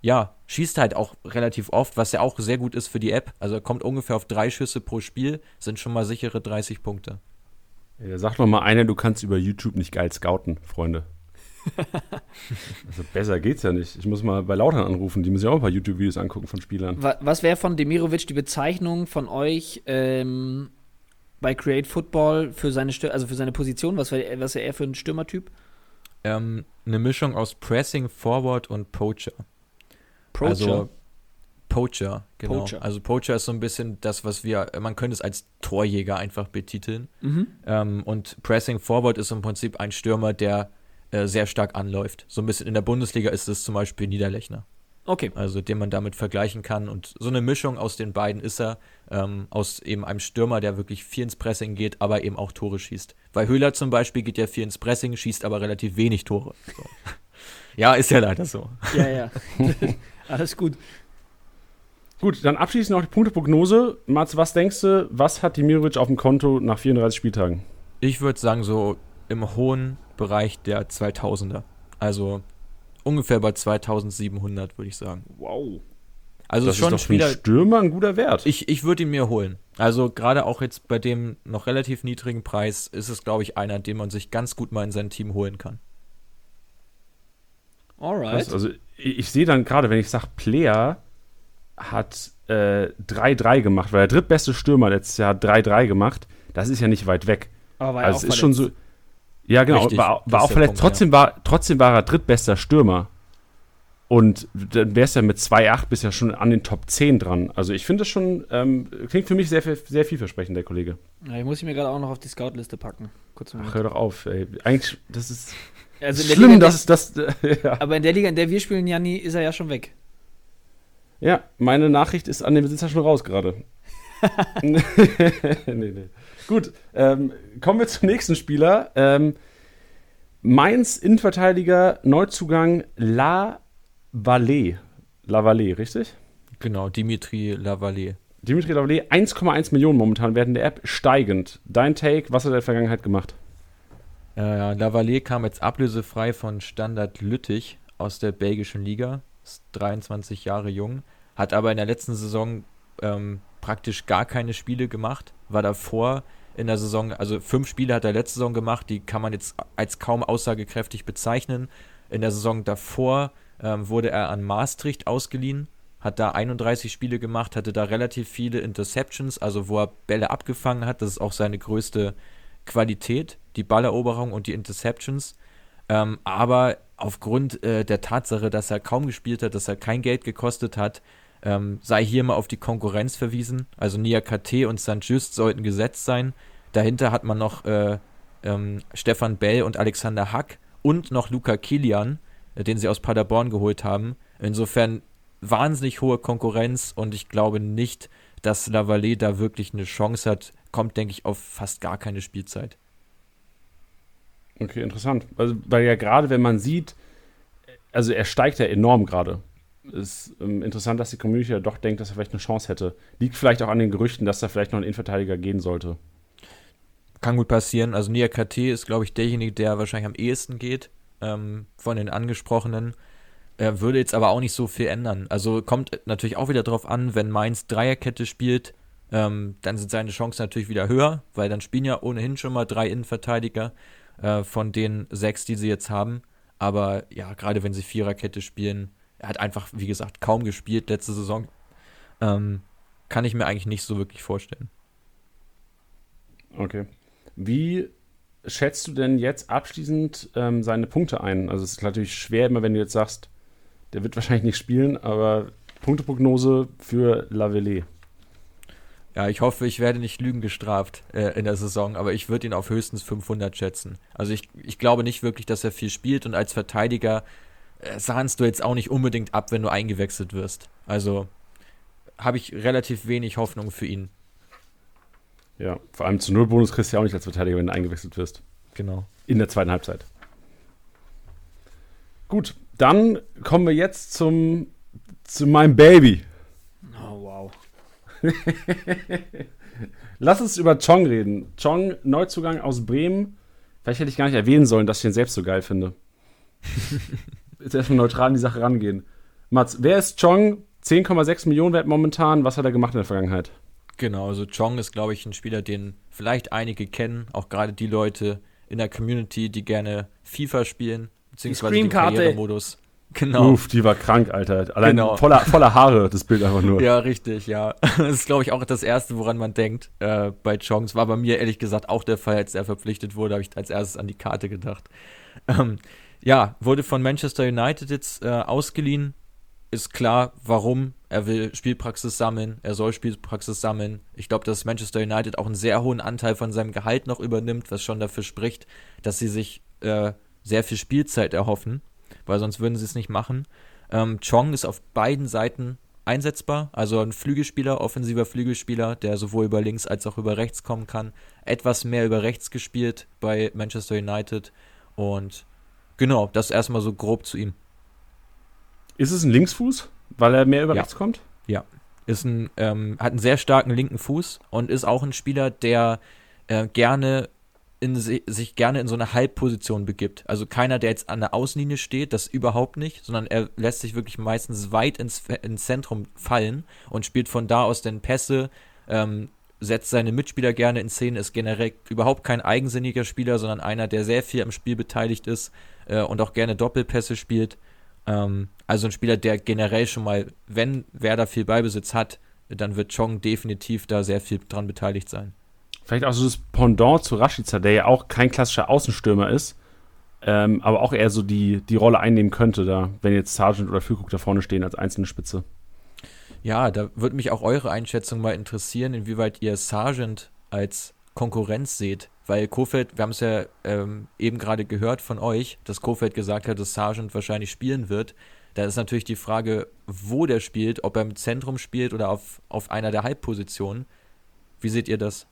ja, schießt halt auch relativ oft, was ja auch sehr gut ist für die App. Also er kommt ungefähr auf drei Schüsse pro Spiel, sind schon mal sichere 30 Punkte. Sag doch mal einer, du kannst über YouTube nicht geil scouten, Freunde. also besser geht's ja nicht. Ich muss mal bei Lautern anrufen, die müssen ja auch ein paar YouTube-Videos angucken von Spielern. Wa- Was wäre von Demirovic die Bezeichnung von euch ähm, bei Create Football für seine, Stür also für seine Position? Was wäre was wär er für ein Stürmertyp? Ähm, eine Mischung aus Pressing, Forward und Poacher. Poacher? Also Poacher, genau. Poacher. Also Poacher ist so ein bisschen das, was wir, man könnte es als Torjäger einfach betiteln. mhm. Ähm, und Pressing Forward ist im Prinzip ein Stürmer, der äh, sehr stark anläuft. So ein bisschen in der Bundesliga ist es zum Beispiel Niederlechner. Okay. Also den man damit vergleichen kann. Und so eine Mischung aus den beiden ist er, ähm, aus eben einem Stürmer, der wirklich viel ins Pressing geht, aber eben auch Tore schießt. Weil Höhler zum Beispiel geht ja viel ins Pressing, schießt aber relativ wenig Tore. So. ja, ist ja leider so. Ja, ja. Alles gut. Gut, dann abschließend noch die Punkteprognose. Mats, was denkst du, was hat Dimirovic auf dem Konto nach 34 Spieltagen? Ich würde sagen, so im hohen Bereich der 2000er. Also ungefähr bei 2700, würde ich sagen. Wow. Also das ist schon ist doch ein für einen Stürmer ein guter Wert. Ich, ich würde ihn mir holen. Also gerade auch jetzt bei dem noch relativ niedrigen Preis ist es, glaube ich, einer, den man sich ganz gut mal in sein Team holen kann. Alright. Krass, also ich, ich sehe dann gerade, wenn ich sage, Player hat äh, 3-3 gemacht, weil der drittbeste Stürmer letztes Jahr hat 3-3 gemacht. Das ist ja nicht weit weg. Aber also es ist schon so. Ja, genau, Richtig, war, das war auch verletzt. Punkt, trotzdem, war, trotzdem war er drittbester Stürmer. Und dann wär's ja mit 2-8 bist ja schon an den Top 10 dran. Also ich finde das schon, ähm, klingt für mich sehr, sehr vielversprechend, der Kollege. Ja, ich muss ich mir gerade auch noch auf die Scout-Liste packen. Kurz Ach, hör doch auf, ey. Eigentlich, das ist Also schlimm, Liga, dass es das. ja. aber in der Liga, in der wir spielen, Janni, ist er ja schon weg. ja, meine Nachricht ist an den Besitzer schon raus gerade. nee, nee. Gut, ähm, kommen wir zum nächsten Spieler. Ähm, Mainz Innenverteidiger Neuzugang La Vallée. La Vallée, richtig? Genau, Dimitri Lavallée. Dimitri La Vallée, 1,1 Millionen momentan werden der App steigend. Dein Take, was hat er in der Vergangenheit gemacht? Äh, Lavallée kam jetzt ablösefrei von Standard Lüttich aus der belgischen Liga, ist 23 Jahre jung, hat aber in der letzten Saison ähm, praktisch gar keine Spiele gemacht, war davor in der Saison, also fünf Spiele hat er letzte Saison gemacht, die kann man jetzt als kaum aussagekräftig bezeichnen. In der Saison davor ähm, wurde er an Maastricht ausgeliehen, hat da 31 Spiele gemacht, hatte da relativ viele Interceptions, also wo er Bälle abgefangen hat, das ist auch seine größte Qualität, die Balleroberung und die Interceptions. Ähm, aber aufgrund äh, der Tatsache, dass er kaum gespielt hat, dass er kein Geld gekostet hat, ähm, sei hier mal auf die Konkurrenz verwiesen. Also Nia KT und St. Just sollten gesetzt sein. Dahinter hat man noch äh, ähm, Stefan Bell und Alexander Hack und noch Luca Kilian, äh, den sie aus Paderborn geholt haben. Insofern wahnsinnig hohe Konkurrenz und ich glaube nicht, dass Lavallée da wirklich eine Chance hat. Kommt, denke ich, auf fast gar keine Spielzeit. Okay, interessant. Also, weil ja gerade, wenn man sieht, also er steigt ja enorm gerade. Ist ähm, interessant, dass die Community ja doch denkt, dass er vielleicht eine Chance hätte. Liegt vielleicht auch an den Gerüchten, dass da vielleicht noch ein Innenverteidiger gehen sollte. Kann gut passieren. Also Nia KT ist, glaube ich, derjenige, der wahrscheinlich am ehesten geht ähm, von den angesprochenen. Er würde jetzt aber auch nicht so viel ändern. Also kommt natürlich auch wieder drauf an, wenn Mainz Dreierkette spielt, ähm, dann sind seine Chancen natürlich wieder höher, weil dann spielen ja ohnehin schon mal drei Innenverteidiger. äh, von den sechs, die sie jetzt haben. Aber ja, gerade wenn sie Viererkette spielen, er hat einfach, wie gesagt, kaum gespielt letzte Saison. Ähm, kann ich mir eigentlich nicht so wirklich vorstellen. Okay. Wie schätzt du denn jetzt abschließend ähm, seine Punkte ein? Also es ist natürlich schwer immer, wenn du jetzt sagst, der wird wahrscheinlich nicht spielen, aber Punkteprognose für Lavelle. Ja, ich hoffe, ich werde nicht Lügen gestraft äh, in der Saison, aber ich würde ihn auf höchstens 500 schätzen. Also ich, ich glaube nicht wirklich, dass er viel spielt und als Verteidiger sahnst du jetzt auch nicht unbedingt ab, wenn du eingewechselt wirst. Also habe ich relativ wenig Hoffnung für ihn. Ja, vor allem zu Nullbonus kriegst du ja auch nicht als Verteidiger, wenn du eingewechselt wirst. Genau. In der zweiten Halbzeit. Gut, dann kommen wir jetzt zum, zu meinem Baby. Oh, wow. Lass uns über Chong reden. Chong, Neuzugang aus Bremen. Vielleicht hätte ich gar nicht erwähnen sollen, dass ich ihn selbst so geil finde. Jetzt erstmal neutral an die Sache rangehen. Mats, wer ist Chong? 10,6 Millionen wert momentan. Was hat er gemacht in der Vergangenheit? Genau, also Chong ist, glaube ich, ein Spieler, den vielleicht einige kennen, auch gerade die Leute in der Community, die gerne FIFA spielen, beziehungsweise den Karrieremodus. Genau. Uff, die war krank, Alter. Allein genau. voller, voller Haare, das Bild einfach nur. Ja, richtig, ja. Das ist, glaube ich, auch das Erste, woran man denkt äh, bei Chong. Es war bei mir ehrlich gesagt auch der Fall, als er verpflichtet wurde, habe ich als erstes an die Karte gedacht. Ähm, ja, wurde von Manchester United jetzt äh, ausgeliehen. Ist klar, warum. Er will Spielpraxis sammeln, er soll Spielpraxis sammeln. Ich glaube, dass Manchester United auch einen sehr hohen Anteil von seinem Gehalt noch übernimmt, was schon dafür spricht, dass sie sich äh, sehr viel Spielzeit erhoffen weil sonst würden sie es nicht machen. Ähm, Chong ist auf beiden Seiten einsetzbar, also ein Flügelspieler, offensiver Flügelspieler, der sowohl über links als auch über rechts kommen kann. Etwas mehr über rechts gespielt bei Manchester United und genau, das erstmal so grob zu ihm. Ist es ein Linksfuß, weil er mehr über ja. rechts kommt? Ja, ist ein, ähm, hat einen sehr starken linken Fuß und ist auch ein Spieler, der äh, gerne in sich gerne in so eine Halbposition begibt. Also keiner, der jetzt an der Außenlinie steht, das überhaupt nicht, sondern er lässt sich wirklich meistens weit ins, ins Zentrum fallen und spielt von da aus den Pässe, ähm, setzt seine Mitspieler gerne in Szene, ist generell überhaupt kein eigensinniger Spieler, sondern einer, der sehr viel am Spiel beteiligt ist äh, und auch gerne Doppelpässe spielt. Ähm, also ein Spieler, der generell schon mal, wenn Werder viel Beibesitz hat, dann wird Chong definitiv da sehr viel dran beteiligt sein vielleicht auch so das Pendant zu Rashica, der ja auch kein klassischer Außenstürmer ist, ähm, aber auch eher so die, die Rolle einnehmen könnte, da, wenn jetzt Sargent oder Füllkrug da vorne stehen als einzelne Spitze. Ja, da würde mich auch eure Einschätzung mal interessieren, inwieweit ihr Sargent als Konkurrenz seht. Weil Kofeld, wir haben es ja ähm, eben gerade gehört von euch, dass Kofeld gesagt hat, dass Sargent wahrscheinlich spielen wird. Da ist natürlich die Frage, wo der spielt, ob er im Zentrum spielt oder auf, auf einer der Halbpositionen. Wie seht ihr das?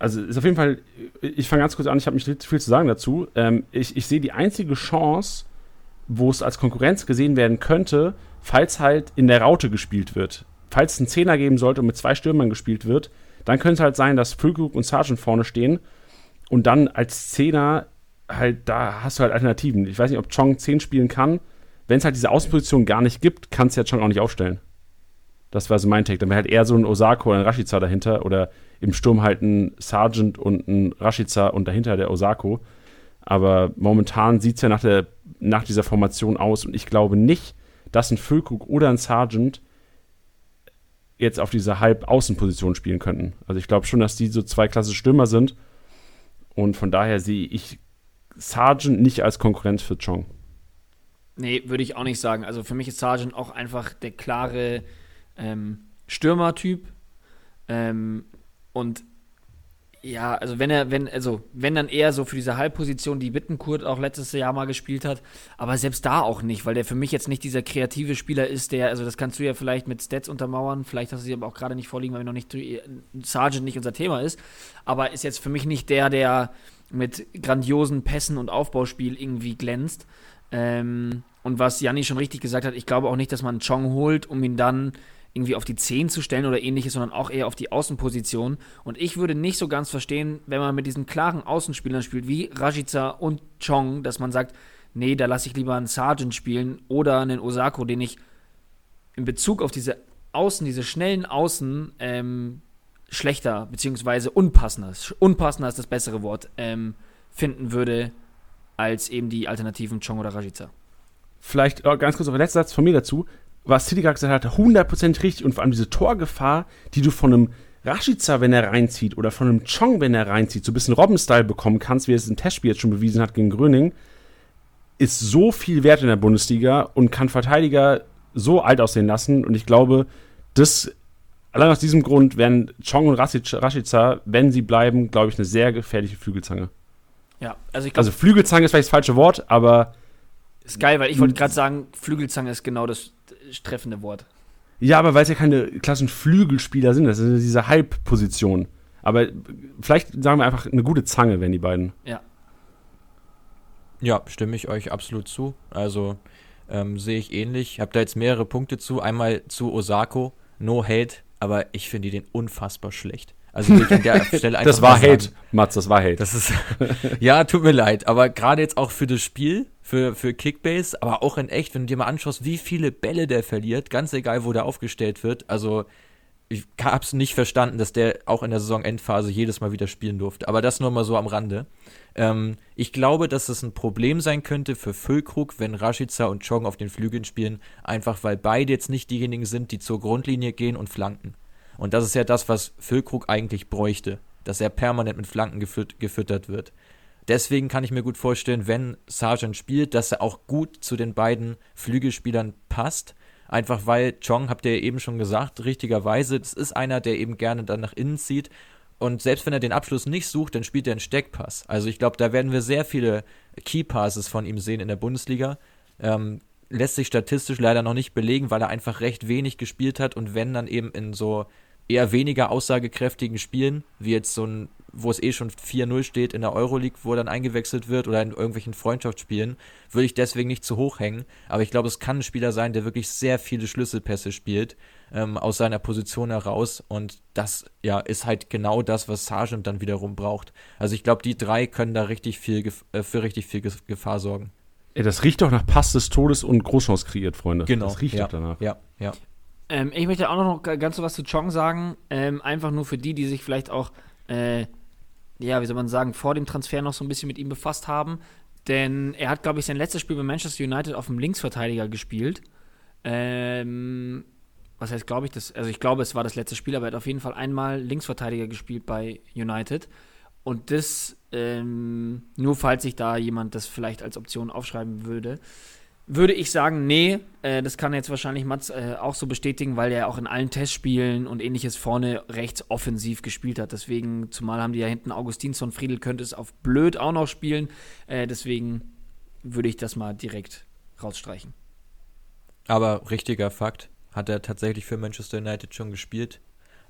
also ist auf jeden Fall, ich fange ganz kurz an, ich habe nicht viel zu sagen dazu. Ähm, ich, ich sehe die einzige Chance, wo es als Konkurrenz gesehen werden könnte, falls halt in der Raute gespielt wird. Falls es einen Zehner geben sollte und mit zwei Stürmern gespielt wird, dann könnte es halt sein, dass Füllkrug und Sargent vorne stehen und dann als Zehner halt, da hast du halt Alternativen. Ich weiß nicht, ob Chong 10 spielen kann. Wenn es halt diese Außenposition gar nicht gibt, kannst du ja Chong auch nicht aufstellen. Das war so mein Take. Dann wäre halt eher so ein Osako oder ein Rashica dahinter oder im Sturm halt ein Sargent und ein Rashica und dahinter der Osako. Aber momentan sieht es ja nach, der, nach dieser Formation aus und ich glaube nicht, dass ein Füllkrug oder ein Sargent jetzt auf dieser Halb-Außenposition spielen könnten. Also ich glaube schon, dass die so zwei klassische Stürmer sind und von daher sehe ich Sargent nicht als Konkurrenz für Chong. Nee, würde ich auch nicht sagen. Also für mich ist Sargent auch einfach der klare ähm, Stürmertyp. Ähm, und ja, also wenn er, wenn, also wenn dann eher so für diese Halbposition, die Bittenkurt auch letztes Jahr mal gespielt hat, aber selbst da auch nicht, weil der für mich jetzt nicht dieser kreative Spieler ist, der, also das kannst du ja vielleicht mit Stats untermauern, vielleicht hast du sie aber auch gerade nicht vorliegen, weil wir noch nicht, Sergeant nicht unser Thema ist, aber ist jetzt für mich nicht der, der mit grandiosen Pässen und Aufbauspiel irgendwie glänzt. Ähm, und was Janni schon richtig gesagt hat, ich glaube auch nicht, dass man Chong holt, um ihn dann irgendwie auf die 10 zu stellen oder ähnliches, sondern auch eher auf die Außenposition. Und ich würde nicht so ganz verstehen, wenn man mit diesen klaren Außenspielern spielt, wie Rajica und Chong, dass man sagt, nee, da lasse ich lieber einen Sergeant spielen oder einen Osako, den ich in Bezug auf diese Außen, diese schnellen Außen, ähm, schlechter, beziehungsweise unpassender, unpassender ist das bessere Wort, ähm, finden würde, als eben die Alternativen Chong oder Rajica. Vielleicht äh, ganz kurz auf den letzten Satz von mir dazu. Was City gerade gesagt hat, 100% richtig und vor allem diese Torgefahr, die du von einem Rashica, wenn er reinzieht, oder von einem Chong, wenn er reinzieht, so ein bisschen Robben-Style bekommen kannst, wie er es im Testspiel jetzt schon bewiesen hat gegen Gröning, ist so viel wert in der Bundesliga und kann Verteidiger so alt aussehen lassen. Und ich glaube, das, allein aus diesem Grund werden Chong und Rashica, wenn sie bleiben, glaube ich, eine sehr gefährliche Flügelzange. Ja, also ich glaube. Also Flügelzange ist vielleicht das falsche Wort, aber. Ist geil, weil ich wollte gerade sagen, Flügelzange ist genau das treffende Wort. Ja, aber weil es ja keine klassischen Flügelspieler sind, das ist diese Halbposition. Aber vielleicht sagen wir einfach eine gute Zange, wenn die beiden. Ja. Ja, stimme ich euch absolut zu. Also ähm, sehe ich ähnlich. Ich habe da jetzt mehrere Punkte zu. Einmal zu Osako, no hate, aber ich finde den unfassbar schlecht. Also ich an der Stelle einfach Das war Hate. Mats, das war Hate. Das ist ja, tut mir leid, aber gerade jetzt auch für das Spiel, für, für Kickbase, aber auch in echt, wenn du dir mal anschaust, wie viele Bälle der verliert, ganz egal, wo der aufgestellt wird. Also ich hab's nicht verstanden, dass der auch in der Saisonendphase jedes Mal wieder spielen durfte. Aber das nur mal so am Rande. Ähm, ich glaube, dass es ein Problem sein könnte für Füllkrug, wenn Rashica und Chong auf den Flügeln spielen, einfach weil beide jetzt nicht diejenigen sind, die zur Grundlinie gehen und flanken. Und das ist ja das, was Füllkrug eigentlich bräuchte, dass er permanent mit Flanken gefüt gefüttert wird. Deswegen kann ich mir gut vorstellen, wenn Sargent spielt, dass er auch gut zu den beiden Flügelspielern passt. Einfach weil Chong, habt ihr eben schon gesagt, richtigerweise, das ist einer, der eben gerne dann nach innen zieht. Und selbst wenn er den Abschluss nicht sucht, dann spielt er einen Steckpass. Also ich glaube, da werden wir sehr viele Key Passes von ihm sehen in der Bundesliga. Ähm, lässt sich statistisch leider noch nicht belegen, weil er einfach recht wenig gespielt hat und wenn dann eben in so eher weniger aussagekräftigen Spielen, wie jetzt so ein, wo es eh schon 4-0 steht in der Euroleague, wo er dann eingewechselt wird oder in irgendwelchen Freundschaftsspielen, würde ich deswegen nicht zu hoch hängen. Aber ich glaube, es kann ein Spieler sein, der wirklich sehr viele Schlüsselpässe spielt, ähm, aus seiner Position heraus. Und das, ja, ist halt genau das, was Sargent dann wiederum braucht. Also ich glaube, die drei können da richtig viel, äh, für richtig viel Gef- Gefahr sorgen. Ey, das riecht doch nach Pass des Todes und Großchance kreiert, Freunde. Genau. Das riecht ja, doch danach. Ja, ja. Ähm, ich möchte auch noch ga- ganz so was zu Chong sagen. Ähm, einfach nur für die, die sich vielleicht auch, äh, ja, wie soll man sagen, vor dem Transfer noch so ein bisschen mit ihm befasst haben. Denn er hat, glaube ich, sein letztes Spiel bei Manchester United auf dem Linksverteidiger gespielt. Ähm, was heißt, glaube ich, das, also ich glaube, es war das letzte Spiel, aber er hat auf jeden Fall einmal Linksverteidiger gespielt bei United. Und das, ähm, nur falls sich da jemand das vielleicht als Option aufschreiben würde, würde ich sagen, nee, äh, das kann jetzt wahrscheinlich Mats äh, auch so bestätigen, weil er auch in allen Testspielen und ähnliches vorne rechts offensiv gespielt hat. Deswegen, zumal haben die ja hinten Augustinsson, Friedel könnte es auf blöd auch noch spielen. Äh, deswegen würde ich das mal direkt rausstreichen. Aber richtiger Fakt, hat er tatsächlich für Manchester United schon gespielt.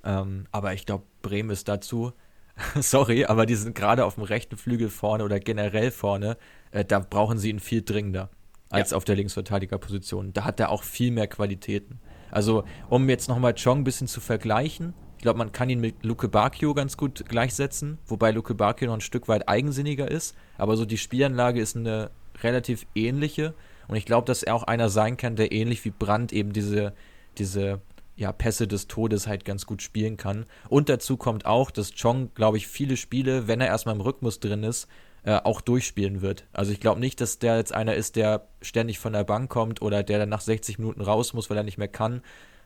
Ähm, aber ich glaube, Bremen ist dazu, sorry, aber die sind gerade auf dem rechten Flügel vorne oder generell vorne, äh, da brauchen sie ihn viel dringender als auf der Linksverteidigerposition. Da hat er auch viel mehr Qualitäten. Also, um jetzt nochmal Chong ein bisschen zu vergleichen, ich glaube, man kann ihn mit Luke Bacchio ganz gut gleichsetzen, wobei Luke Bacchio noch ein Stück weit eigensinniger ist, aber so die Spielanlage ist eine relativ ähnliche und ich glaube, dass er auch einer sein kann, der ähnlich wie Brandt eben diese, diese ja, Pässe des Todes halt ganz gut spielen kann. Und dazu kommt auch, dass Chong, glaube ich, viele Spiele, wenn er erstmal im Rhythmus drin ist, äh, auch durchspielen wird. Also ich glaube nicht, dass der jetzt einer ist, der ständig von der Bank kommt oder der dann nach 60 Minuten raus muss, weil er nicht mehr kann.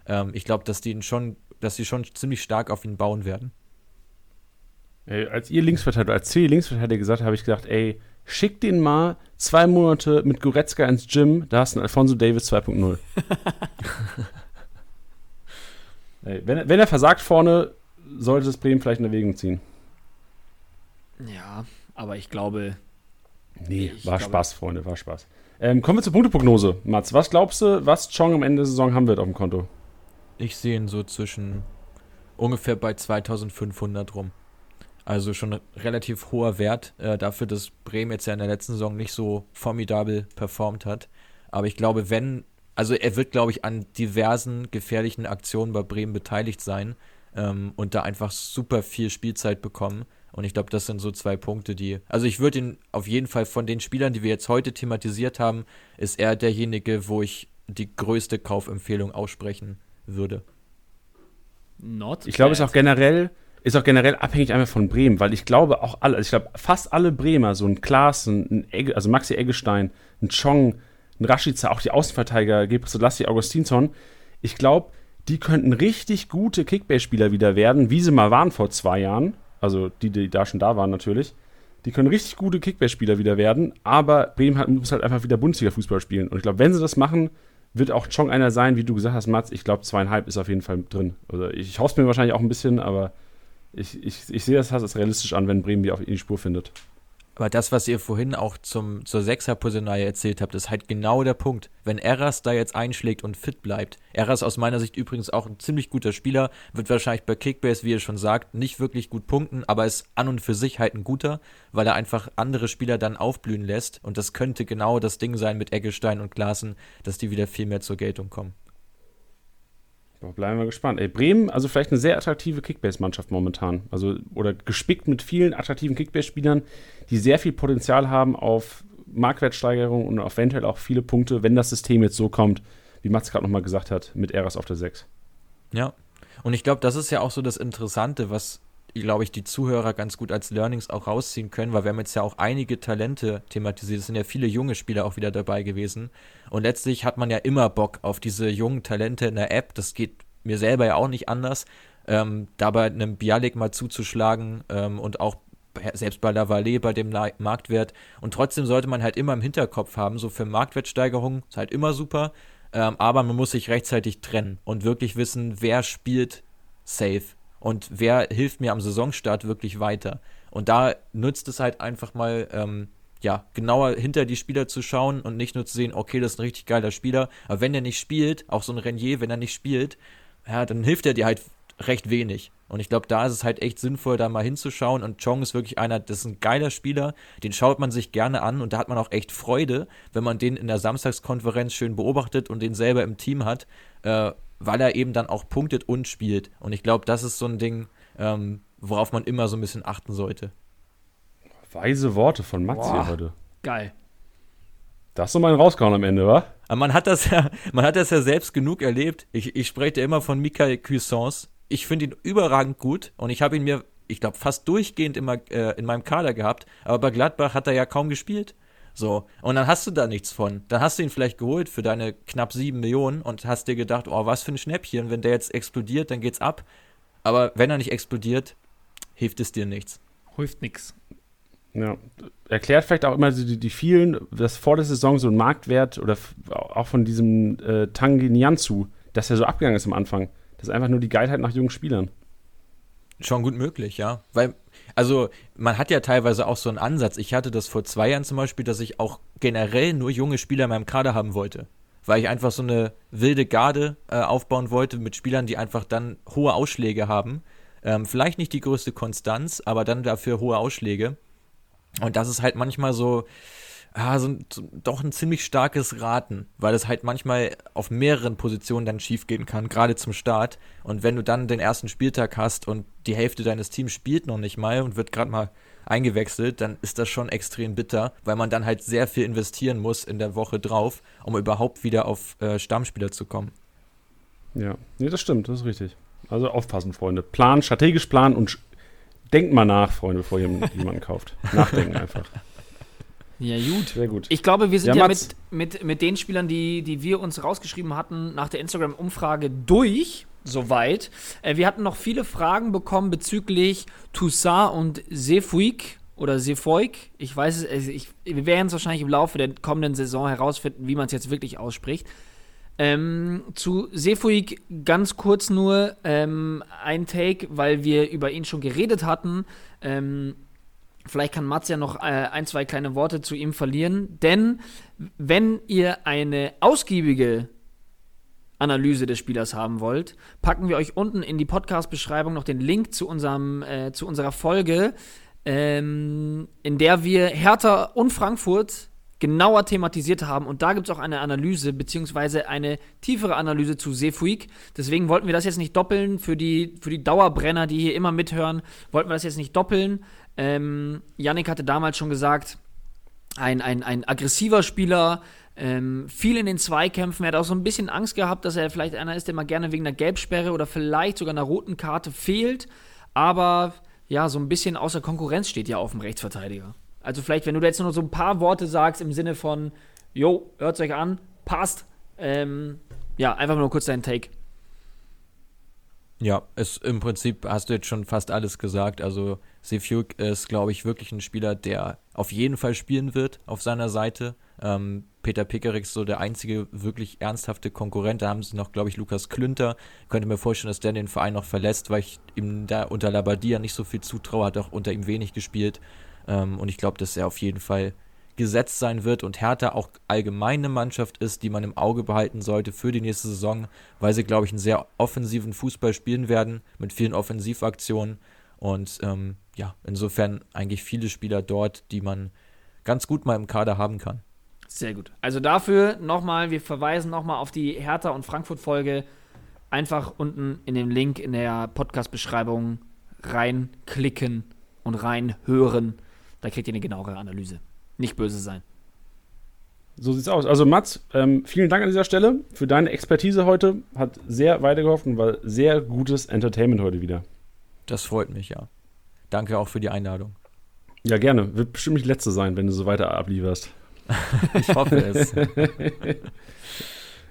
Ähm, ich glaube, dass die ihn schon, dass sie schon ziemlich stark auf ihn bauen werden. Ey, als ihr Linksverteidiger, als C Linksverteidiger gesagt habt, habe ich gedacht, ey, schick den mal zwei Monate mit Goretzka ins Gym, da hast du einen Alfonso Davis 2.0. ey, wenn, er- wenn er versagt vorne, sollte es Bremen vielleicht in Erwägung ziehen. Ja, aber ich glaube, Nee, Ich war glaube- Spaß, Freunde, war Spaß. Ähm, kommen wir zur Punkteprognose. Mats, was glaubst du, was Chong am Ende der Saison haben wird auf dem Konto? Ich sehe ihn so zwischen ungefähr bei 2500 rum. Also schon ein relativ hoher Wert äh, dafür, dass Bremen jetzt ja in der letzten Saison nicht so formidabel performt hat. Aber ich glaube, wenn, also er wird, glaube ich, an diversen gefährlichen Aktionen bei Bremen beteiligt sein ähm, und da einfach super viel Spielzeit bekommen. Und ich glaube, das sind so zwei Punkte, die. Also ich würde ihn auf jeden Fall von den Spielern, die wir jetzt heute thematisiert haben, ist er derjenige, wo ich die größte Kaufempfehlung aussprechen würde. not. Ich glaube, es ist auch generell ist auch generell abhängig einfach von Bremen, weil ich glaube auch alle, also ich glaube fast alle Bremer, so ein Klaas, ein Egge, also Maxi Eggestein, ein Chong, ein Rashica, auch die Außenverteidiger, Gebrselassie, Augustinsson, ich glaube, die könnten richtig gute Kickbase-Spieler wieder werden, wie sie mal waren vor zwei Jahren. Also die, die da schon da waren natürlich. Die können richtig gute Kickbase-Spieler wieder werden, aber Bremen hat, muss halt einfach wieder Bundesliga-Fußball spielen. Und ich glaube, wenn sie das machen, wird auch Chong einer sein, wie du gesagt hast, Mats. Ich glaube, zweieinhalb ist auf jeden Fall drin. Also ich, hoffe mir wahrscheinlich auch ein bisschen, aber ich, ich, ich sehe das als realistisch an, wenn Bremen die auf die Spur findet. Aber das, was ihr vorhin auch zum, zur Sechser-Personalie erzählt habt, ist halt genau der Punkt. Wenn Eras da jetzt einschlägt und fit bleibt, Eras aus meiner Sicht übrigens auch ein ziemlich guter Spieler, wird wahrscheinlich bei Kickbase, wie ihr schon sagt, nicht wirklich gut punkten, aber ist an und für sich halt ein guter, weil er einfach andere Spieler dann aufblühen lässt. Und das könnte genau das Ding sein mit Eggestein und Klaassen, dass die wieder viel mehr zur Geltung kommen. Bleiben wir gespannt. Ey, Bremen, also vielleicht eine sehr attraktive Kickbase-Mannschaft momentan. Also, oder gespickt mit vielen attraktiven Kickbase-Spielern, die sehr viel Potenzial haben auf Marktwertsteigerung und eventuell auch viele Punkte, wenn das System jetzt so kommt, wie Mats gerade nochmal gesagt hat, mit Eras auf der 6. Ja. Und ich glaube, das ist ja auch so das Interessante, was, glaube ich, die Zuhörer ganz gut als Learnings auch rausziehen können, weil wir haben jetzt ja auch einige Talente thematisiert. Es sind ja viele junge Spieler auch wieder dabei gewesen. Und letztlich hat man ja immer Bock auf diese jungen Talente in der App. Das geht mir selber ja auch nicht anders. Ähm, dabei einem Bialik mal zuzuschlagen ähm, und auch selbst bei Lavallee, bei dem Marktwert. Und trotzdem sollte man halt immer im Hinterkopf haben, so für Marktwertsteigerungen ist halt immer super. Ähm, aber man muss sich rechtzeitig trennen und wirklich wissen, wer spielt safe und wer hilft mir am Saisonstart wirklich weiter. Und da nützt es halt einfach mal, ähm, ja, genauer hinter die Spieler zu schauen und nicht nur zu sehen, okay, das ist ein richtig geiler Spieler, aber wenn er nicht spielt, auch so ein Renier, wenn er nicht spielt, ja, dann hilft er dir halt recht wenig. Und ich glaube, da ist es halt echt sinnvoll, da mal hinzuschauen. Und Chong ist wirklich einer, das ist ein geiler Spieler, den schaut man sich gerne an und da hat man auch echt Freude, wenn man den in der Samstagskonferenz schön beobachtet und den selber im Team hat, äh, weil er eben dann auch punktet und spielt. Und ich glaube, das ist so ein Ding, ähm, worauf man immer so ein bisschen achten sollte. Weise Worte von Mats hier heute. Geil. Das ist so mein Rausgehauen am Ende, wa? Aber man hat das ja, man hat das ja selbst genug erlebt. Ich, ich spreche immer von Michael Cuissance. Ich finde ihn überragend gut und ich habe ihn mir, ich glaube, fast durchgehend immer äh, in meinem Kader gehabt. Aber bei Gladbach hat er ja kaum gespielt. So. Und dann hast du da nichts von. Dann hast du ihn vielleicht geholt für deine knapp sieben Millionen und hast dir gedacht, oh, was für ein Schnäppchen. Wenn der jetzt explodiert, dann geht's ab. Aber wenn er nicht explodiert, hilft es dir nichts. Hilft nichts. Ja. Erklärt vielleicht auch immer die, die vielen, dass vor der Saison so ein Marktwert oder auch von diesem äh, Tangi Nianzu, dass er so abgegangen ist am Anfang. Das ist einfach nur die Geilheit nach jungen Spielern. Schon gut möglich, ja. Weil, also, man hat ja teilweise auch so einen Ansatz. Ich hatte das vor zwei Jahren zum Beispiel, dass ich auch generell nur junge Spieler in meinem Kader haben wollte. Weil ich einfach so eine wilde Garde äh, aufbauen wollte mit Spielern, die einfach dann hohe Ausschläge haben. Ähm, vielleicht nicht die größte Konstanz, aber dann dafür hohe Ausschläge. Und das ist halt manchmal so, ah, so, so, doch ein ziemlich starkes Raten, weil es halt manchmal auf mehreren Positionen dann schiefgehen kann, gerade zum Start. Und wenn du dann den ersten Spieltag hast und die Hälfte deines Teams spielt noch nicht mal und wird gerade mal eingewechselt, dann ist das schon extrem bitter, weil man dann halt sehr viel investieren muss in der Woche drauf, um überhaupt wieder auf äh, Stammspieler zu kommen. Ja, nee, das stimmt, das ist richtig. Also aufpassen, Freunde. Plan, strategisch planen und denkt mal nach, Freunde, bevor ihr jemanden kauft. Nachdenken einfach. Ja, gut. Sehr gut. Ich glaube, wir sind ja, ja mit, mit, mit den Spielern, die, die wir uns rausgeschrieben hatten, nach der Instagram-Umfrage durch. Soweit. Äh, wir hatten noch viele Fragen bekommen bezüglich Toussaint und Sefuig oder Sefoik. Ich weiß es, also ich, wir werden es wahrscheinlich im Laufe der kommenden Saison herausfinden, wie man es jetzt wirklich ausspricht. Ähm, zu Sefuig ganz kurz nur ähm, ein Take, weil wir über ihn schon geredet hatten. Ähm, vielleicht kann Mats ja noch äh, ein, zwei kleine Worte zu ihm verlieren. Denn wenn ihr eine ausgiebige Analyse des Spielers haben wollt, packen wir euch unten in die Podcast-Beschreibung noch den Link zu, unserem, äh, zu unserer Folge, ähm, in der wir Hertha und Frankfurt genauer thematisiert haben. Und da gibt es auch eine Analyse, beziehungsweise eine tiefere Analyse zu Sefuig. Deswegen wollten wir das jetzt nicht doppeln. Für die, für die Dauerbrenner, die hier immer mithören, wollten wir das jetzt nicht doppeln. Ähm, Yannick hatte damals schon gesagt, ein, ein, ein aggressiver Spieler, ähm, viel in den Zweikämpfen. Er hat auch so ein bisschen Angst gehabt, dass er vielleicht einer ist, der mal gerne wegen einer Gelbsperre oder vielleicht sogar einer roten Karte fehlt. aber ja, so ein bisschen außer Konkurrenz steht ja auf dem Rechtsverteidiger. Also vielleicht, wenn du jetzt nur so ein paar Worte sagst im Sinne von, jo, hört's euch an, passt. Ähm, ja, einfach nur kurz deinen Take. Ja, es, im Prinzip hast du jetzt schon fast alles gesagt. Also Sefiuk ist, glaube ich, wirklich ein Spieler, der auf jeden Fall spielen wird auf seiner Seite. Ähm, Peter Pickerick ist so der einzige wirklich ernsthafte Konkurrent. Da haben sie noch, glaube ich, Lukas Klünter. Ich könnte mir vorstellen, dass der den Verein noch verlässt, weil ich ihm da unter Labadia nicht so viel zutraue, hat auch unter ihm wenig gespielt. Ähm, und ich glaube, dass er auf jeden Fall gesetzt sein wird und Hertha auch allgemein eine Mannschaft ist, die man im Auge behalten sollte für die nächste Saison, weil sie, glaube ich, einen sehr offensiven Fußball spielen werden, mit vielen Offensivaktionen. Und ähm, ja, insofern eigentlich viele Spieler dort, die man ganz gut mal im Kader haben kann. Sehr gut. Also dafür nochmal, wir verweisen nochmal auf die Hertha und Frankfurt-Folge. Einfach unten in dem Link in der Podcast-Beschreibung reinklicken und reinhören. Da kriegt ihr eine genauere Analyse. Nicht böse sein. So sieht's aus. Also Mats, ähm, vielen Dank an dieser Stelle für deine Expertise heute. Hat sehr weitergeholfen und war sehr gutes Entertainment heute wieder. Das freut mich, ja. Danke auch für die Einladung. Ja, gerne. Wird bestimmt nicht letzte sein, wenn du so weiter ablieferst. ich hoffe es.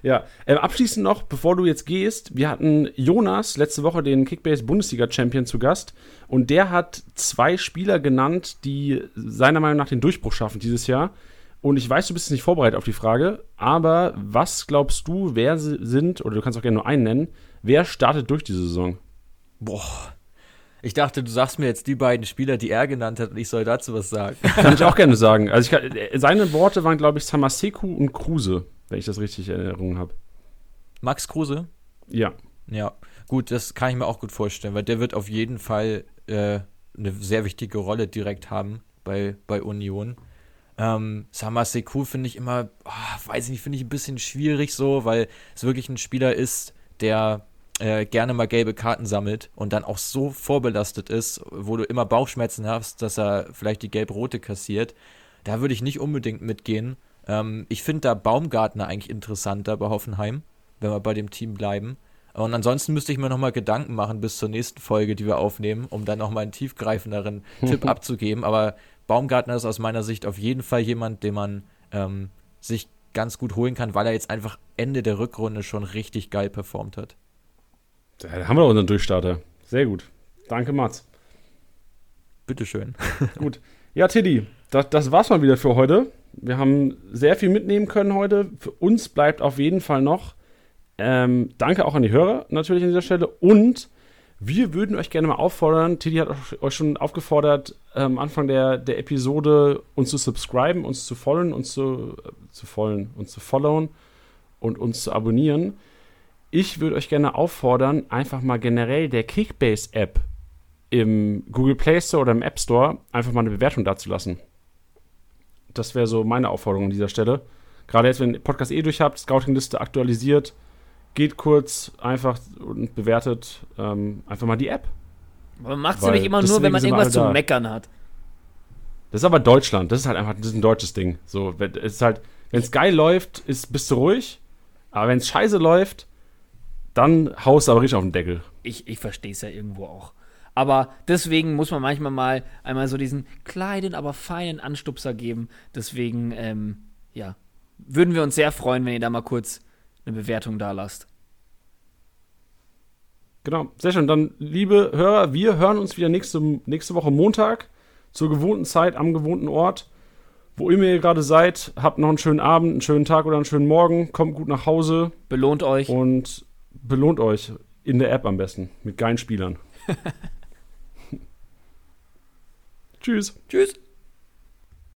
ja, ähm, abschließend noch, bevor du jetzt gehst, wir hatten Jonas letzte Woche den Kickbase Bundesliga Champion zu Gast und der hat zwei Spieler genannt, die seiner Meinung nach den Durchbruch schaffen dieses Jahr. Und ich weiß, du bist nicht vorbereitet auf die Frage, aber was glaubst du, wer sind, oder du kannst auch gerne nur einen nennen, wer startet durch diese Saison? Boah. Ich dachte, du sagst mir jetzt die beiden Spieler, die er genannt hat, und ich soll dazu was sagen. Kann ich auch gerne sagen. Also kann, seine Worte waren, glaube ich, Samaseku und Kruse, wenn ich das richtig in Erinnerung habe. Max Kruse? Ja. Ja, gut, das kann ich mir auch gut vorstellen, weil der wird auf jeden Fall äh, eine sehr wichtige Rolle direkt haben bei, bei Union. Ähm, Samaseku finde ich immer, oh, weiß ich nicht, finde ich ein bisschen schwierig so, weil es wirklich ein Spieler ist, der äh, gerne mal gelbe Karten sammelt und dann auch so vorbelastet ist, wo du immer Bauchschmerzen hast, dass er vielleicht die gelb-rote kassiert. Da würde ich nicht unbedingt mitgehen. Ähm, ich finde da Baumgartner eigentlich interessanter bei Hoffenheim, wenn wir bei dem Team bleiben. Und ansonsten müsste ich mir nochmal Gedanken machen bis zur nächsten Folge, die wir aufnehmen, um dann nochmal einen tiefgreifenderen Tipp abzugeben. Aber Baumgartner ist aus meiner Sicht auf jeden Fall jemand, den man ähm, sich ganz gut holen kann, weil er jetzt einfach Ende der Rückrunde schon richtig geil performt hat. Da haben wir doch unseren Durchstarter. Sehr gut. Danke, Mats. Bitteschön. gut. Ja, Tiddy, das, das war's mal wieder für heute. Wir haben sehr viel mitnehmen können heute. Für uns bleibt auf jeden Fall noch ähm, danke auch an die Hörer natürlich an dieser Stelle. Und wir würden euch gerne mal auffordern, Tiddy hat euch schon aufgefordert, am ähm, Anfang der, der Episode uns zu subscriben, uns zu folgen, uns zu, äh, zu folgen, uns zu followen und uns zu abonnieren ich würde euch gerne auffordern, einfach mal generell der Kickbase-App im Google Play Store oder im App Store einfach mal eine Bewertung dazulassen. Das wäre so meine Aufforderung an dieser Stelle. Gerade jetzt, wenn ihr Podcast eh durch habt, Scouting-Liste aktualisiert, geht kurz einfach und bewertet ähm, einfach mal die App. Man macht sie nicht immer nur, wenn man irgendwas zu meckern hat. Das ist aber Deutschland. Das ist halt einfach das ist ein deutsches Ding. So, es ist halt, wenn es geil läuft, ist, bist du ruhig. Aber wenn es scheiße läuft, dann haust du aber richtig auf den Deckel. Ich, ich verstehe es ja irgendwo auch. Aber deswegen muss man manchmal mal einmal so diesen kleinen, aber feinen Anstupser geben. Deswegen, ähm, ja, würden wir uns sehr freuen, wenn ihr da mal kurz eine Bewertung da lasst. Genau, sehr schön. Dann, liebe Hörer, wir hören uns wieder nächste, nächste Woche Montag zur gewohnten Zeit am gewohnten Ort. Wo immer ihr gerade seid, habt noch einen schönen Abend, einen schönen Tag oder einen schönen Morgen. Kommt gut nach Hause. Belohnt euch. Und belohnt euch in der App am besten mit geilen Spielern. Tschüss. Tschüss.